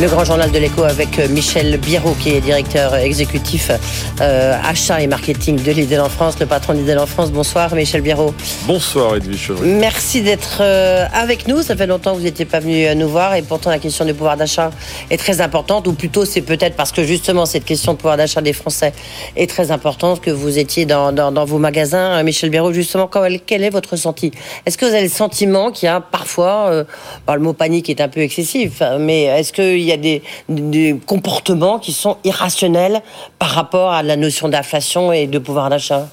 Le grand journal de l'écho avec euh, Michel Biro, qui est directeur exécutif euh, achat et marketing de Lidl en France, le patron de Lidl en France. Bonsoir Michel Biro. Bonsoir Edwige Chevrillon. Merci d'être euh, avec nous. Ça fait longtemps que vous n'étiez pas venu nous voir et pourtant la question du pouvoir d'achat est très importante, ou plutôt c'est peut-être parce que justement cette question de pouvoir d'achat des Français est très importante que vous étiez dans, dans, vos magasins. Michel Biro, justement, quel est votre ressenti Est-ce que vous avez le sentiment qu'il y a parfois, le mot panique est un peu excessif, mais est-ce qu'il y a des, des, comportements qui sont irrationnels par rapport à la notion d'inflation et de pouvoir d'achat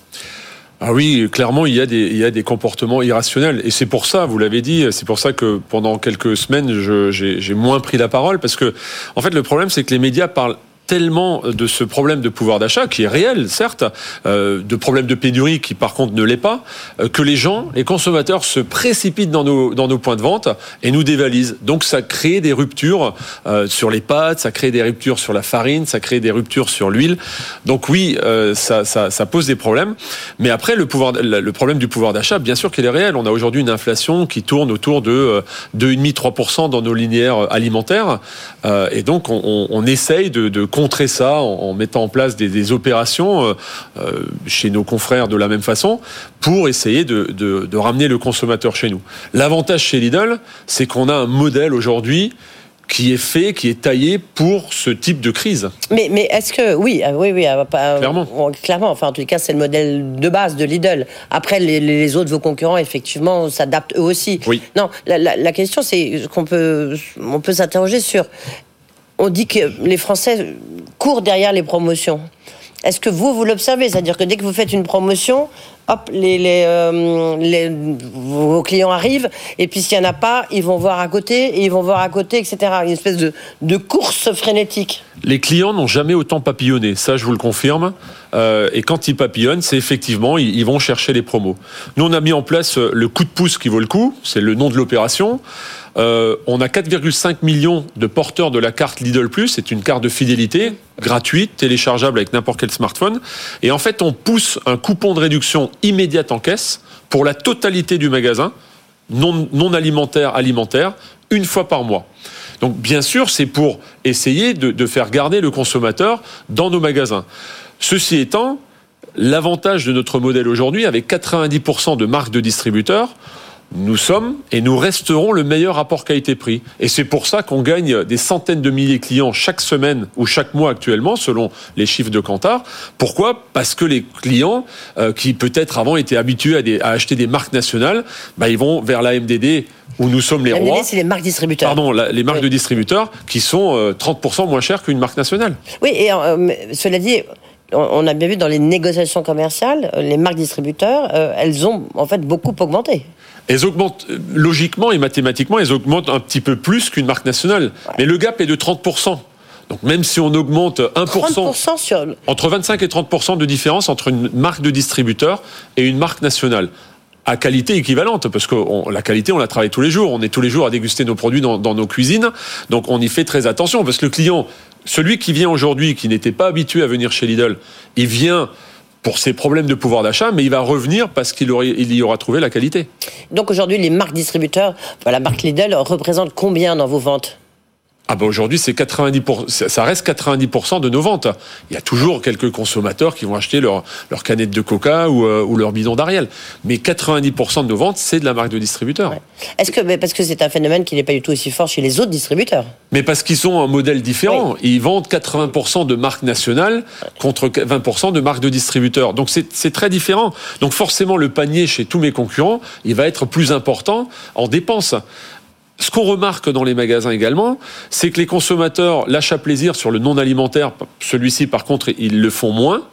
ah oui, clairement, il y, a des, il y a des comportements irrationnels. Et c'est pour ça, vous l'avez dit, c'est pour ça que pendant quelques semaines, j'ai moins pris la parole. Parce que, en fait, le problème, c'est que les médias parlent tellement de ce problème de pouvoir d'achat, qui est réel, certes, euh, de problème de pénurie qui par contre ne l'est pas, euh, que les gens, les consommateurs se précipitent dans nos, dans nos points de vente et nous dévalisent. Donc ça crée des ruptures euh, sur les pâtes, ça crée des ruptures sur la farine, ça crée des ruptures sur l'huile. Donc oui, ça, ça, ça, pose des problèmes. Mais après, le, pouvoir, le problème du pouvoir d'achat, bien sûr qu'il est réel. On a aujourd'hui une inflation qui tourne autour de 2,5-3% dans nos linéaires alimentaires. et donc on, on essaye de, de contrer ça en, mettant en place des, opérations euh, euh, chez nos confrères de la même façon pour essayer de, ramener le consommateur chez nous. L'avantage chez Lidl, c'est qu'on a un modèle aujourd'hui qui est fait, qui est taillé pour ce type de crise. Mais, mais est-ce que oui, euh, oui, oui, clairement, clairement. Enfin, en tout cas, c'est le modèle de base de Lidl. Après, les, autres vos concurrents, effectivement, s'adaptent eux aussi. Oui. Non, la, la question, c'est qu'on peut, on peut s'interroger sur on dit que les Français courent derrière les promotions. Est-ce que vous, vous l'observez? C'est-à-dire que dès que vous faites une promotion, hop, les, euh, vos clients arrivent, et puis s'il n'y en a pas, ils vont voir à côté, et ils vont voir à côté, etc. Une espèce de, de course frénétique. Les clients n'ont jamais autant papillonné, ça je vous le confirme. Euh, et quand ils papillonnent, c'est effectivement, ils, vont chercher les promos. Nous, on a mis en place euh, le coup de pouce qui vaut le coup, c'est le nom de l'opération. Euh, on a 4,5 millions de porteurs de la carte Lidl. C'est une carte de fidélité gratuite, téléchargeable avec n'importe quel smartphone. Et en fait, on pousse un coupon de réduction immédiate en caisse pour la totalité du magasin, non, non alimentaire, alimentaire, une fois par mois. Donc bien sûr, c'est pour essayer de, faire garder le consommateur dans nos magasins. Ceci étant, l'avantage de notre modèle aujourd'hui, avec 90% de marques de distributeurs, nous sommes et nous resterons le meilleur rapport qualité-prix. Et c'est pour ça qu'on gagne des centaines de milliers de clients chaque semaine ou chaque mois actuellement, selon les chiffres de Kantar. Pourquoi? Parce que les clients euh, qui peut-être avant étaient habitués à, acheter des marques nationales, bah, ils vont vers la MDD où nous sommes les la rois. c'est les marques distributeurs. Pardon, les marques de distributeurs qui sont 30% euh, moins chères qu'une marque nationale. Oui, et euh, cela dit, on a bien vu dans les négociations commerciales, les marques distributeurs, elles ont en fait beaucoup augmenté elles augmentent euh, logiquement et mathématiquement, elles augmentent un petit peu plus qu'une marque nationale. Mais le gap est de 30%. Donc même si on augmente 1%, sur... entre 25 et 30% de différence entre une marque de distributeur et une marque nationale à qualité équivalente, parce que la qualité, on la travaille tous les jours. On est tous les jours à déguster nos produits dans, dans, nos cuisines, donc on y fait très attention, parce que le client, celui qui vient aujourd'hui, qui n'était pas habitué à venir chez Lidl, il vient pour ses problèmes de pouvoir d'achat, mais il va revenir parce qu'il il y aura trouvé la qualité. Donc aujourd'hui, les marques distributeurs, la marque Lidl, représente combien dans vos ventes? Ah ben aujourd'hui, c'est 90%, ça reste 90% de nos ventes. Il y a toujours quelques consommateurs qui vont acheter leur, leur canette de coca ou, euh, ou leur bidon d'Ariel. Mais 90% de nos ventes, c'est de la marque de distributeur. Est-ce que, parce que c'est un phénomène qui n'est pas du tout aussi fort chez les autres distributeurs Mais parce qu'ils ont un modèle différent. Ils vendent 80% de marques nationales contre 20% de marques de distributeurs. Donc c'est très différent. Donc forcément, le panier chez tous mes concurrents, il va être plus important en dépenses. Ce qu'on remarque dans les magasins également, c'est que les consommateurs, l'achat plaisir sur le non alimentaire, celui-ci par contre, ils le font moins.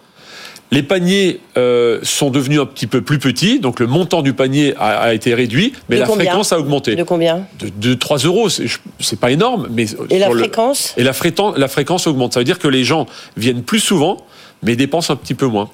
Les paniers euh, sont devenus un petit peu plus petits, donc le montant du panier a, été réduit, mais la fréquence a augmenté. De combien de, 3 euros. C'est pas énorme, mais et la fréquence Et la, fréquence, la fréquence augmente. Ça veut dire que les gens viennent plus souvent, mais dépensent un petit peu moins.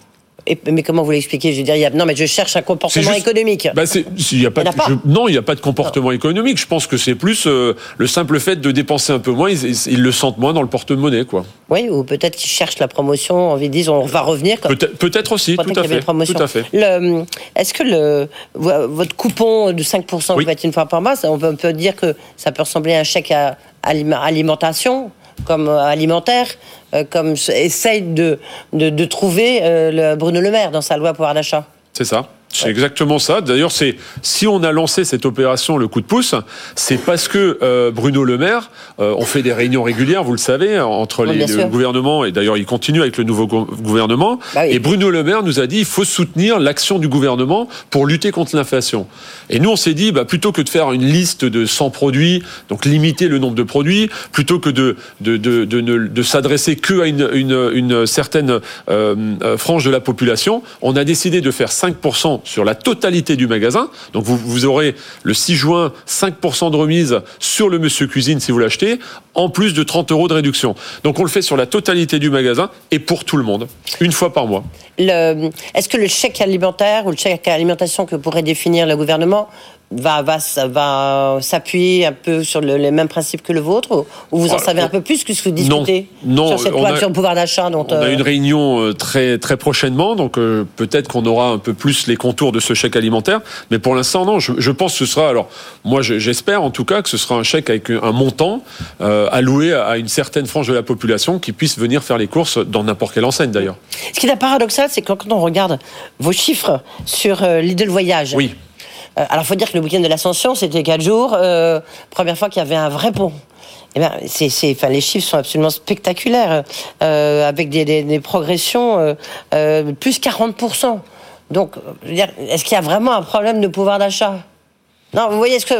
Et- mais comment vous l'expliquez? Je veux dire, il y a- non, mais je cherche un comportement juste- économique. Bah, y a pas a pas. je- non, il n'y a pas de comportement économique. Je pense que c'est plus euh, le simple fait de dépenser un peu moins. Ils, ils- ils le sentent moins dans le porte-monnaie, quoi. Oui, ou peut-être qu'ils cherchent la promotion, envie de dire, on va revenir. Comme... Peut-être aussi, tout à fait. Tout à fait. Le- Est-ce que le, votre coupon de 5% que Oui. vous faites une fois par mois, on peut, dire que ça peut ressembler à un chèque à alimentation, comme euh, alimentaire, euh, comme essaye de, de, de trouver euh, Bruno Le Maire dans sa loi pouvoir d'achat. C'est ça. C'est exactement ça. D'ailleurs, c'est si on a lancé cette opération, le coup de pouce, c'est parce que euh, Bruno Le Maire, euh, on fait des réunions régulières, vous le savez, entre Oui, les, le gouvernement et d'ailleurs il continue avec le nouveau go- gouvernement. Bah oui. Et Bruno Le Maire nous a dit il faut soutenir l'action du gouvernement pour lutter contre l'inflation. Et nous on s'est dit bah, plutôt que de faire une liste de 100 produits, donc limiter le nombre de produits, plutôt que de de de de, ne- de s'adresser que à une une, une certaine euh, euh, frange de la population, on a décidé de faire 5% sur la totalité du magasin. Donc vous, aurez le 6 juin 5% de remise sur le Monsieur Cuisine si vous l'achetez, en plus de 30 euros de réduction. Donc on le fait sur la totalité du magasin et pour tout le monde, une fois par mois. Est-ce que le chèque alimentaire ou le chèque alimentation que pourrait définir le gouvernement va, va, va s'appuyer un peu sur le- les mêmes principes que le vôtre ou, ou vous en Oh, savez un peu plus que ce que vous discutez non, sur cette loi a- sur le pouvoir d'achat dont On a euh, une réunion euh, très très prochainement, donc euh, peut-être qu'on aura un peu plus les contours de ce chèque alimentaire. Mais pour l'instant, non. Je, je pense que ce sera. Alors, moi, je- j'espère en tout cas que ce sera un chèque avec un montant euh, alloué à une certaine frange de la population qui puisse venir faire les courses dans n'importe quelle enseigne d'ailleurs. Ce qui est paradoxal, c'est quand on regarde vos chiffres sur euh, Lidl Voyage. Oui. Euh, alors, faut dire que le week-end de l'Ascension, c'était quatre jours. euh, première fois qu'il y avait un vrai pont. Eh c'est, enfin, les chiffres sont absolument spectaculaires, euh, avec des, des- progressions euh, plus 40%. Donc, est-ce qu'il y a vraiment un problème de pouvoir d'achat? Non, vous voyez, est-ce que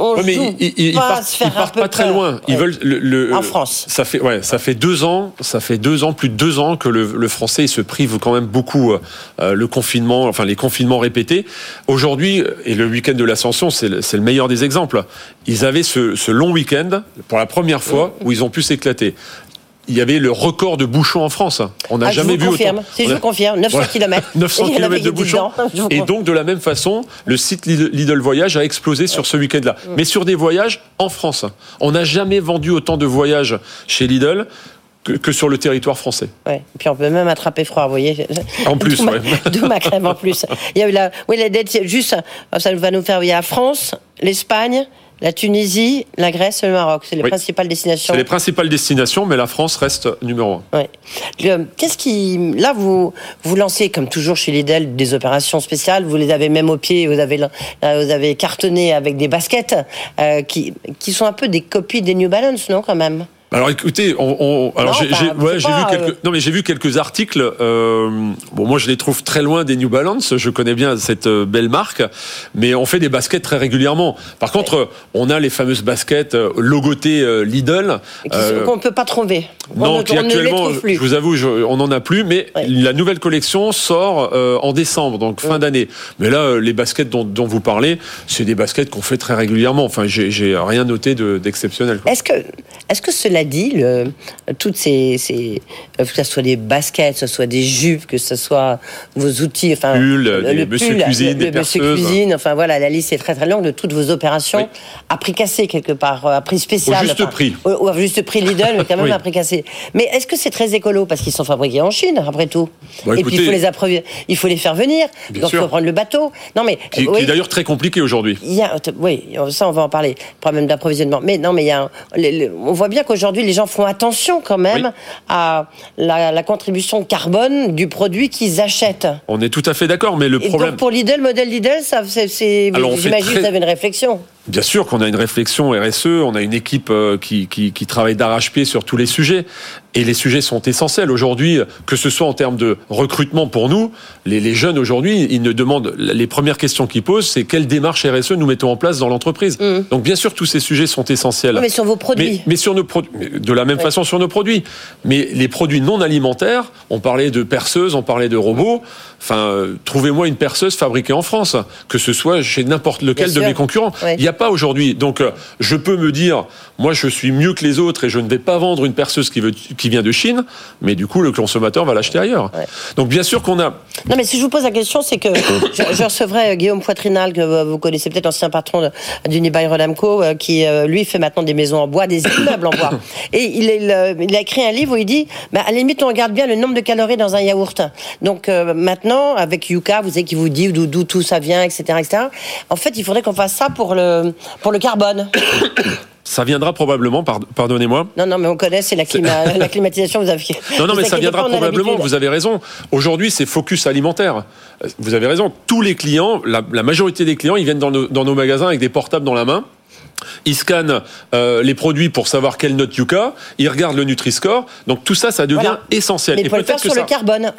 on Ouais, mais joue ils, pas partent, ils pas très peur loin. Ils Ouais. veulent le, le- En France. Ça fait ouais, ça fait deux ans, ça fait deux ans, plus de deux ans que le, le français il se prive quand même beaucoup euh, le confinement, enfin les confinements répétés. Aujourd'hui et le week-end de l'Ascension, c'est le, meilleur des exemples. Ils avaient ce, ce long week-end pour la première fois où ils ont pu s'éclater. Il y avait le record de bouchons en France. On n'a Ah, je jamais vous vu confirme. autant. Si je On a- vous confirme, 900 Voilà. kilomètres. 900 Il y en avait km de bouchons. Je Et donc, de la même façon, le site Lidl Voyage a explosé sur ce week-end-là. Mais sur des voyages en France. On n'a jamais vendu autant de voyages chez Lidl que, sur le territoire français. Ouais. Et puis on peut même attraper froid, vous voyez. En plus, ouais. D'où ma crème en plus. Il y a eu la, oui, la dette, juste, ça va nous faire, il y a la France, l'Espagne, la Tunisie, la Grèce et le Maroc. C'est les Oui. principales destinations. C'est les principales destinations, mais la France reste numéro un. Ouais. Le- Qu'est-ce qui, là, vous, vous lancez, comme toujours chez Lidl, des opérations spéciales. Vous les avez même au pied. Vous avez, là, vous avez cartonné avec des baskets euh, qui, qui sont un peu des copies des New Balance, non, quand même? Alors écoutez, on, on- alors Non, j'ai j'ai- ouais, vu quelques euh, non mais j'ai vu quelques articles. euh, bon moi je les trouve très loin des New Balance. Je connais bien cette euh, belle marque, mais on fait des baskets très régulièrement. Par contre, on a les fameuses baskets euh, logotées Lidl. Euh, qu'on ne peut pas trouver. On Non, qui on actuellement, plus. je vous avoue, je- on n'en a plus, mais Ouais. la nouvelle collection sort en décembre, donc fin d'année. Mais là, les baskets dont, dont vous parlez, c'est des baskets qu'on fait très régulièrement. Enfin, j'ai rien noté de- d'exceptionnel. quoi. Est-ce que, est-ce que cela dit, le, toutes ces, ces, euh, que ce soit des baskets, que ce soit des jupes, que ce soit vos outils, enfin, le, des monsieur pull, cuisine, le- le monsieur cuisine, enfin voilà, la liste est très très longue de toutes vos opérations Oui. à prix cassé quelque part, euh, à prix spécial. Au juste enfin, prix. Au, au juste prix Lidl, mais quand même Oui. à prix cassé. Mais est-ce que c'est très écolo? Parce qu'ils sont fabriqués en Chine après tout Bah, Et puis il écoutez- faut les il faut les faire venir, donc il faut prendre le bateau. Non mais Qui, est d'ailleurs très compliqué aujourd'hui. Oui, ça on va en parler, problème d'approvisionnement. Mais non, mais il y a, on voit bien qu'aujourd'hui les gens font attention quand même Oui. à la, la contribution carbone du produit qu'ils achètent. On est tout à fait d'accord, mais le Et problème, donc pour Lidl, modèle Lidl, ça, c'est, j'imagine que très- vous avez une réflexion. Bien sûr qu'on a une réflexion RSE, on a une équipe euh, qui, qui, qui travaille d'arrache-pied sur tous les sujets. Et les sujets sont essentiels aujourd'hui, que ce soit en termes de recrutement pour nous. Les, les jeunes aujourd'hui, ils ne demandent, les premières questions qu'ils posent, c'est quelle démarche RSE nous mettons en place dans l'entreprise. Donc bien sûr, tous ces sujets sont essentiels. Oui, mais sur vos produits. Mais, mais sur nos produits, de la même façon sur nos produits. Mais les produits non alimentaires, on parlait de perceuses, on parlait de robots. Enfin, euh, trouvez-moi une perceuse fabriquée en France, que ce soit chez n'importe lequel Bien de sûr. mes concurrents. Il a pas aujourd'hui. Donc, euh, je peux me dire, moi, je suis mieux que les autres et je ne vais pas vendre une perceuse qui, veut, qui vient de Chine, mais du coup, le consommateur va l'acheter ailleurs. Donc, bien sûr qu'on a. Non, mais si je vous pose la question, c'est que je, je, recevrai Guillaume Poitrinal, que vous connaissez peut-être, ancien patron d'Unibail Rodamco, qui, lui, fait maintenant des maisons en bois, des immeubles en bois. Et il, il, a écrit un livre où il dit, bah, à la limite, on regarde bien le nombre de calories dans un yaourt. Donc, maintenant, avec Yuka, vous savez, qui vous dit d'où tout ça vient, etc., etc. En fait, il faudrait qu'on fasse ça pour le, pour le carbone. Ça viendra probablement, pardonnez-moi. Non, non, mais on connaît, c'est la, la, climatisation. Vous avez, non, non, mais ça viendra probablement, vous avez raison. Aujourd'hui, c'est focus alimentaire. Vous avez raison. Tous les clients, la, majorité des clients, ils viennent dans nos, dans nos magasins avec des portables dans la main. Ils scannent euh, les produits pour savoir quelle note Yuka. Ils regardent le Nutri-Score. Donc tout ça, ça devient essentiel. Mais on peut le faire sur le carbone.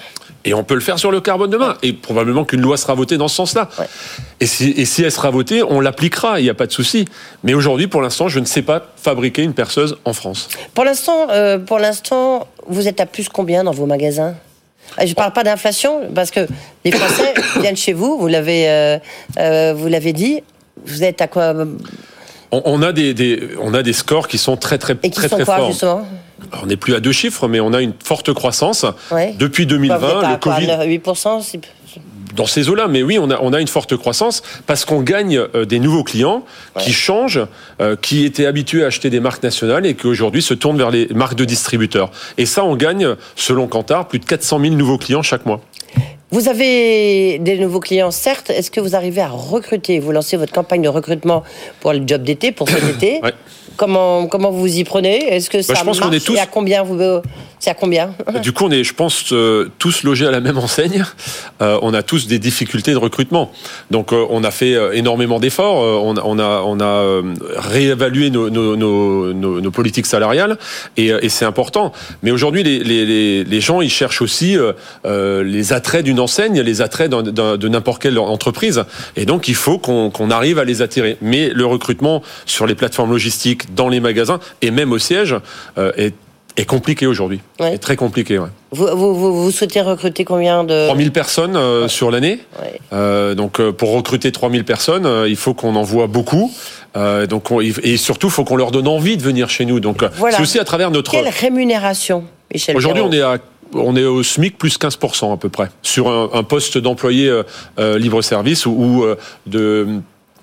Et on peut le faire sur le carbone demain. Et probablement qu'une loi sera votée dans ce sens-là. Et, si, et, si, elle sera votée, on l'appliquera, il n'y a pas de souci. Mais aujourd'hui, pour l'instant, je ne sais pas fabriquer une perceuse en France. Pour l'instant, euh, pour l'instant, vous êtes à plus combien dans vos magasins? Euh, je ne parle pas d'inflation parce que les Français viennent chez vous, vous l'avez, euh, vous l'avez dit. Vous êtes à quoi on, a des, on a des scores qui sont très très Et qui très sont très quoi, forts. Justement on n'est plus à deux chiffres, mais on a une forte croissance. Depuis 2020, le Covid. 8%, dans ces eaux-là, mais oui, on a, on a une forte croissance parce qu'on gagne euh, des nouveaux clients qui changent, euh, qui étaient habitués à acheter des marques nationales et qui aujourd'hui se tournent vers les marques de distributeurs. Et ça, on gagne, selon Kantar, plus de 400 000 nouveaux clients chaque mois. Vous avez des nouveaux clients, certes. Est-ce que vous arrivez à recruter Vous lancez votre campagne de recrutement pour le job d'été, pour cet été. Comment, comment vous y prenez? Est-ce que bah, ça je pense marche est tous... Et à combien vous c'est à combien? Du coup, on est, je pense, euh, tous logés à la même enseigne. Euh, on a tous des difficultés de recrutement. Donc, euh, on a fait énormément d'efforts. On, on, a, on a réévalué nos, nos, nos, nos, politiques salariales et, et c'est important. Mais aujourd'hui, les, les, les, gens, ils cherchent aussi les attraits d'une enseigne, les attraits de n'importe quelle entreprise. Et donc, il faut qu'on arrive à les attirer. Mais le recrutement sur les plateformes logistiques, dans les magasins et même au siège est est compliqué aujourd'hui. Ouais. Est très compliqué. Ouais. Vous, vous, vous, souhaitez recruter combien de 3000 personnes euh, sur l'année. Euh, donc euh, pour recruter 3000 personnes, euh, il faut qu'on envoie beaucoup. donc on, et surtout, il faut qu'on leur donne envie de venir chez nous. Donc voilà. c'est aussi à travers notre. Quelle rémunération, Michel Aujourd'hui, on est à on est au SMIC plus 15% à peu près sur un, un poste d'employé libre service ou, ou de.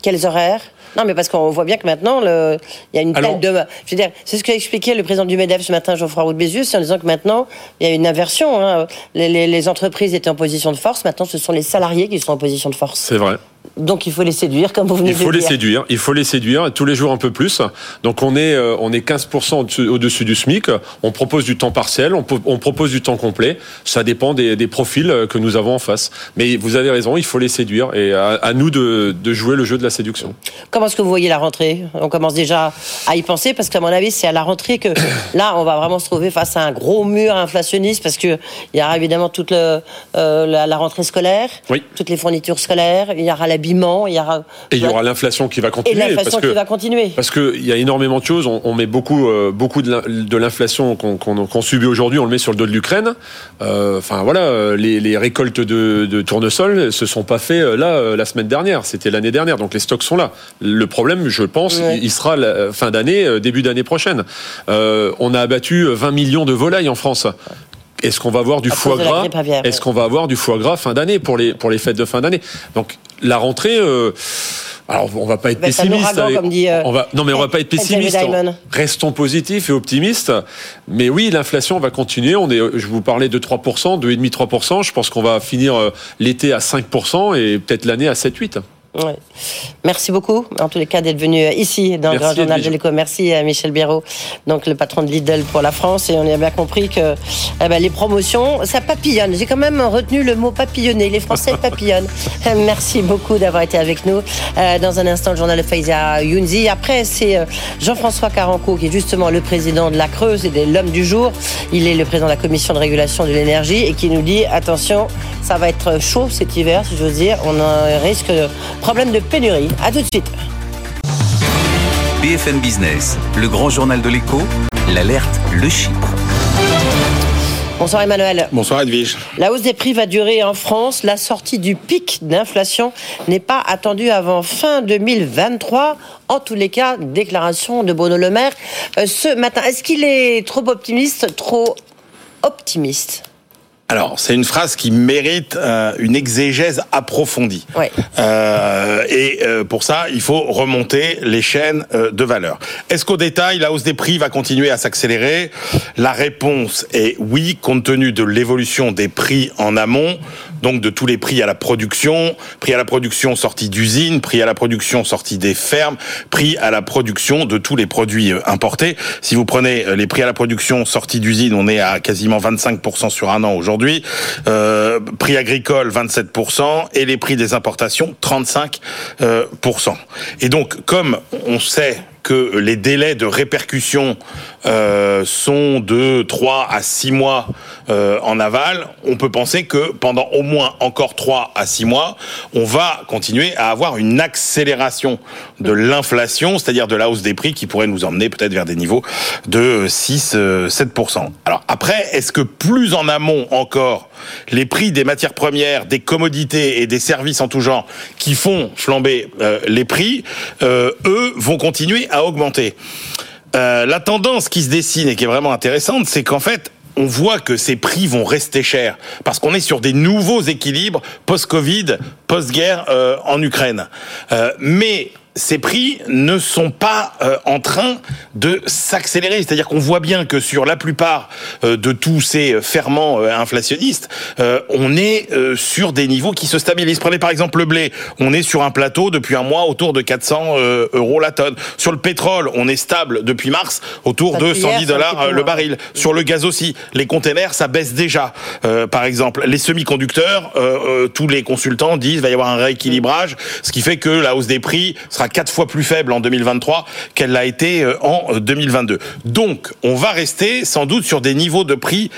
Quels horaires? Non, mais parce qu'on voit bien que maintenant, il y a une telle de. Je veux dire, c'est ce qu'a expliqué le président du MEDEF ce matin, Geoffroy Roux de Bézieux, en disant que maintenant, il y a une inversion. Hein. Les, les, entreprises étaient en position de force, maintenant, ce sont les salariés qui sont en position de force. C'est vrai. Donc il faut les séduire, comme vous venez de dire. Il faut les séduire, il faut les séduire tous les jours un peu plus. Donc on est, euh, on est 15% au-dessus du SMIC. On propose du temps partiel, on, on propose du temps complet. Ça dépend des, des, profils euh, que nous avons en face. Mais vous avez raison, il faut les séduire et à, à nous de, de, jouer le jeu de la séduction. Comment est-ce que vous voyez la rentrée? On commence déjà à y penser parce qu'à mon avis, c'est à la rentrée que là, on va vraiment se trouver face à un gros mur inflationniste parce que il y aura évidemment toute le, euh, la, la, rentrée scolaire, oui. toutes les fournitures scolaires, il y aura la l'habillement, il y aura et il y aura l'inflation qui va continuer. Et l'inflation qui va continuer. Parce qu'il y a énormément de choses. On, met beaucoup, euh, beaucoup de l'inflation qu'on subit aujourd'hui, on le met sur le dos de l'Ukraine. Euh, enfin voilà, les, les récoltes de, de, tournesol se sont pas fait euh, là la semaine dernière. C'était l'année dernière, donc les stocks sont là. Le problème, je pense, ouais. il sera la fin d'année, début d'année prochaine. on a abattu 20 millions de volailles en France. Est-ce qu'on va avoir du foie gras Est-ce qu'on va avoir du foie gras fin d'année pour les pour les fêtes de fin d'année Donc la rentrée. Euh, alors, on va pas être pessimiste. Euh, on va, non, mais on va pas être pessimiste. Restons positifs et optimistes. Mais oui, l'inflation va continuer. On est, je vous parlais de 3%, 2,5-3%. Je pense qu'on va finir euh, l'été à 5% et peut-être l'année à 7-8%. Merci beaucoup, en tous les cas, d'être venu ici dans Merci le Grand Journal de l'Éco. Merci à Michel Béraud, donc le patron de Lidl pour la France. Et on a bien compris que eh ben, les promotions, ça papillonne. J'ai quand même retenu le mot papillonner. Les Français papillonnent. Merci beaucoup d'avoir été avec nous. Euh, dans un instant, le journal de Faiza Younzi. Après, c'est euh, Jean-François Caranco, qui est justement le président de la Creuse et l'homme du jour. Il est le président de la commission de régulation de l'énergie et qui nous dit attention, ça va être chaud cet hiver, si j'ose dire. On risque de problème de pénurie. À tout de suite. BFM Business, le grand journal de l'écho, l'alerte, le Chypre. Bonsoir Emmanuel. Bonsoir Edwige. La hausse des prix va durer en France. La sortie du pic d'inflation n'est pas attendue avant fin 2023. En tous les cas, déclaration de Bruno Le Maire euh, ce matin. Est-ce qu'il est trop optimiste, trop optimiste? Alors, c'est une phrase qui mérite euh, une exégèse approfondie. Ouais. Euh, et euh, pour ça, il faut remonter les chaînes de valeur. Est-ce qu'au détail, la hausse des prix va continuer à s'accélérer? La réponse est oui, compte tenu de l'évolution des prix en amont, donc de tous les prix à la production, prix à la production sortis d'usines, prix à la production sortis des fermes, prix à la production de tous les produits euh, importés. Si vous prenez euh, les prix à la production sortis d'usines, on est à quasiment 25% sur un an aujourd'hui aujourd'hui. Euh, prix agricole 27% et les prix des importations 35%. Et donc, comme on sait que les délais de répercussion euh, sont de 3 à 6 mois euh, en aval, on peut penser que pendant au moins encore 3 à 6 mois, on va continuer à avoir une accélération de l'inflation, c'est-à-dire de la hausse des prix qui pourrait nous emmener peut-être vers des niveaux de 6-7%. Alors après, est-ce que plus en amont encore, les prix des matières premières, des commodités et des services en tout genre qui font flamber euh, les prix, euh, eux vont continuer à augmenter? Euh, la tendance qui se dessine et qui est vraiment intéressante, c'est qu'en fait, on voit que ces prix vont rester chers parce qu'on est sur des nouveaux équilibres post-Covid, post-guerre euh, en Ukraine. Euh, mais ces prix ne sont pas euh, en train de s'accélérer. C'est-à-dire qu'on voit bien que sur la plupart euh, de tous ces ferments euh, inflationnistes, euh, on est euh, sur des niveaux qui se stabilisent. Prenez par exemple le blé. On est sur un plateau depuis un mois autour de 400 euh, euros la tonne. Sur le pétrole, on est stable depuis mars autour de Depuis hier, 110 c'est un dollars le baril. Sur le gaz aussi. Les containers, ça baisse déjà. Euh, par exemple, les semi-conducteurs, tous les consultants disent va y avoir un rééquilibrage, ce qui fait que la hausse des prix sera quatre fois plus faible en 2023 qu'elle l'a été euh, en 2022. Donc, on va rester sans doute sur des niveaux de prix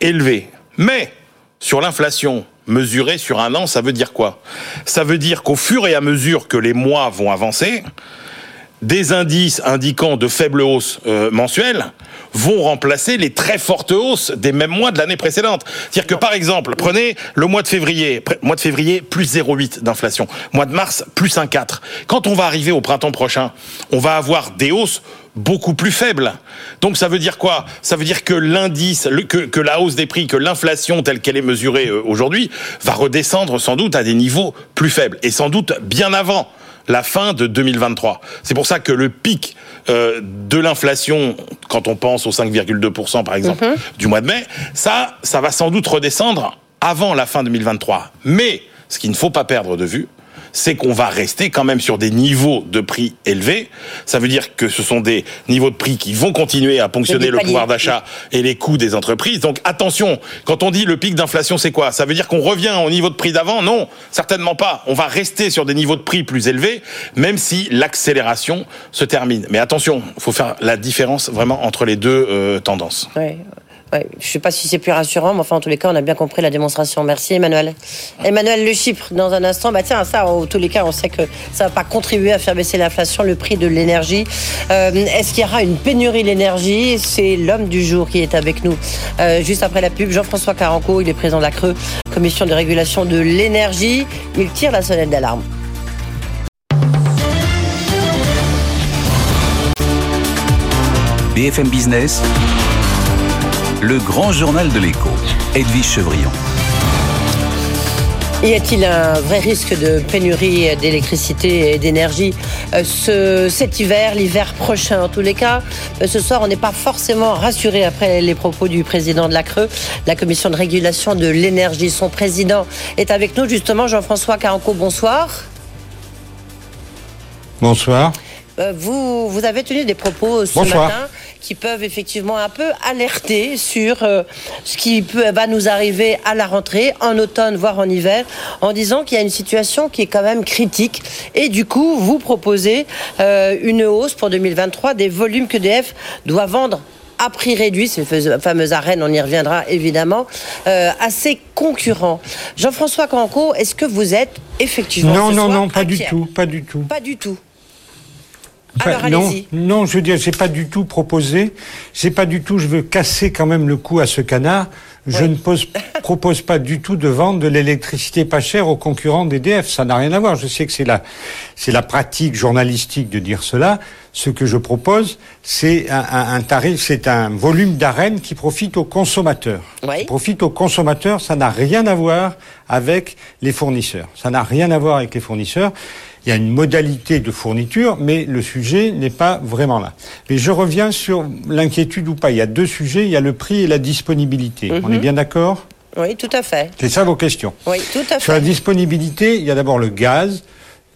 élevés. Mais sur l'inflation mesurée sur un an, ça veut dire quoi? Ça veut dire qu'au fur et à mesure que les mois vont avancer, des indices indiquant de faibles hausses euh, mensuelles vont remplacer les très fortes hausses des mêmes mois de l'année précédente. C'est-à-dire que par exemple, prenez le mois de février, mois de février plus 0,8 d'inflation, mois de mars plus 1,4. Quand on va arriver au printemps prochain, on va avoir des hausses beaucoup plus faibles. Donc ça veut dire quoi? Ça veut dire que l'indice, que la hausse des prix, que l'inflation telle qu'elle est mesurée euh, aujourd'hui, va redescendre sans doute à des niveaux plus faibles et sans doute bien avant la fin de 2023. C'est pour ça que le pic euh, de l'inflation, quand on pense aux 5,2% par exemple du mois de mai, ça, ça va sans doute redescendre avant la fin 2023. Mais ce qu'il ne faut pas perdre de vue, c'est qu'on va rester quand même sur des niveaux de prix élevés. Ça veut dire que ce sont des niveaux de prix qui vont continuer à ponctionner le pouvoir d'achat et les coûts des entreprises. Donc attention, quand on dit le pic d'inflation, c'est quoi? Ça veut dire qu'on revient au niveau de prix d'avant? Non, certainement pas. On va rester sur des niveaux de prix plus élevés, même si l'accélération se termine. Mais attention, il faut faire la différence vraiment entre les deux euh, tendances. Ouais. Je ne sais pas si c'est plus rassurant, mais enfin, en tous les cas, on a bien compris la démonstration. Merci, Emmanuel. Emmanuel, le Chypre, dans un instant. Bah, tiens, ça, en tous les cas, on sait que ça ne va pas contribuer à faire baisser l'inflation, le prix de l'énergie. Euh, Est-ce qu'il y aura une pénurie de l'énergie C'est l'homme du jour qui est avec nous. Euh, juste après la pub, Jean-François Caranco, il est président de la Creux, commission de régulation de l'énergie. Il tire la sonnette d'alarme. BFM Business, le grand journal de l'écho, Edwige Chevrillon. Y a-t-il un vrai risque de pénurie d'électricité et d'énergie euh, ce, cet hiver, l'hiver prochain? En tous les cas Euh, Ce soir, on n'est pas forcément rassuré après les propos du président de la Creux, la commission de régulation de l'énergie. Son président est avec nous justement, Jean-François Caranco, bonsoir. Bonsoir. Euh, Vous, vous avez tenu des propos ce Bonsoir. matin qui peuvent effectivement un peu alerter sur euh, ce qui peut, va nous arriver à la rentrée, en automne, voire en hiver, en disant qu'il y a une situation qui est quand même critique. Et du coup, vous proposez euh, une hausse pour 2023 des volumes que DF doit vendre à prix réduit, c'est la fameuse arène, on y reviendra évidemment, euh, à ses concurrents. Jean-François Canco, est-ce que vous êtes effectivement Non, non, non, pas du tout, pas du tout. Pas du tout. Enfin, Alors non, non, je veux dire, c'est pas du tout proposé. C'est pas du tout. Je veux casser quand même le cou à ce canard. je ne pose, propose pas du tout de vendre de l'électricité pas chère aux concurrents d'EDF. Ça n'a rien à voir. Je sais que c'est la, c'est la pratique journalistique de dire cela. Ce que je propose, c'est un, un- un tarif, c'est un volume d'arène qui profite aux consommateurs. Oui. Qui profite aux consommateurs. Ça n'a rien à voir avec les fournisseurs. Ça n'a rien à voir avec les fournisseurs. Il y a une modalité de fourniture, mais le sujet n'est pas vraiment là. Mais je reviens sur l'inquiétude ou pas. Il y a deux sujets. Il y a le prix et la disponibilité. On est bien d'accord? Oui, tout à fait. C'est ça vos questions? Oui, tout à Sur la fait. disponibilité, il y a d'abord le gaz.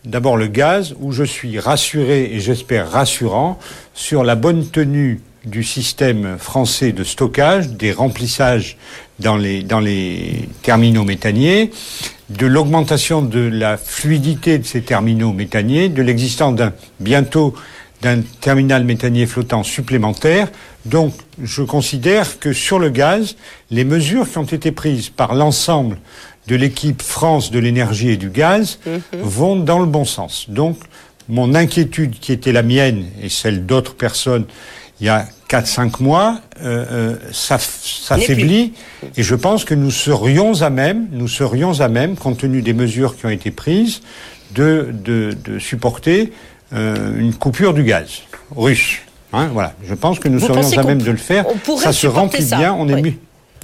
D'abord le gaz, où je suis rassuré et j'espère rassurant sur la bonne tenue du système français de stockage, des remplissages dans les, dans les terminaux méthaniers, de l'augmentation de la fluidité de ces terminaux méthaniers, de l'existence d'un bientôt d'un terminal méthanier flottant supplémentaire. Donc, je considère que sur le gaz, les mesures qui ont été prises par l'ensemble de l'équipe France de l'énergie et du gaz vont dans le bon sens. Donc, mon inquiétude qui était la mienne et celle d'autres personnes il y a 4-5 mois, euh, euh, ça s'affaiblit et je pense que nous serions à même, nous serions à même, compte tenu des mesures qui ont été prises, de, de, de supporter euh, une coupure du gaz russe. Hein, voilà, je pense que nous Vous serions à même de le faire. Ça se remplit ça, bien, on est mieux,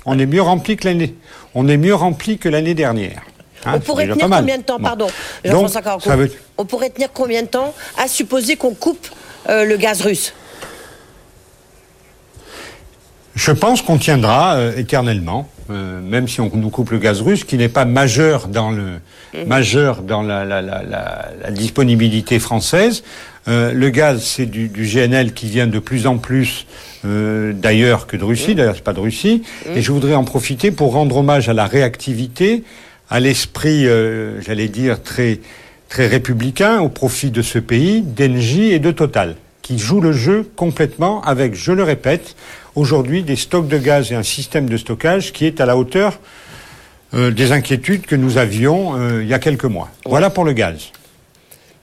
on est mieux rempli que l'année, on est mieux rempli que l'année dernière. Hein, on pourrait tenir combien de temps, Bon. pardon, Donc, ça veut- On pourrait tenir combien de temps à supposer qu'on coupe euh, le gaz russe? Je pense qu'on tiendra euh, éternellement, euh, même si on nous coupe le gaz russe, qui n'est pas majeur dans la, la, la, la, disponibilité française. Euh, le gaz, c'est du, GNL qui vient de plus en plus d'ailleurs que de Russie. D'ailleurs, c'est pas de Russie. Et je voudrais en profiter pour rendre hommage à la réactivité, à l'esprit, j'allais dire très très républicain au profit de ce pays, d'Engie et de Total, qui jouent le jeu complètement avec, je le répète, aujourd'hui des stocks de gaz et un système de stockage qui est à la hauteur euh, des inquiétudes que nous avions euh, il y a quelques mois. Voilà pour le gaz.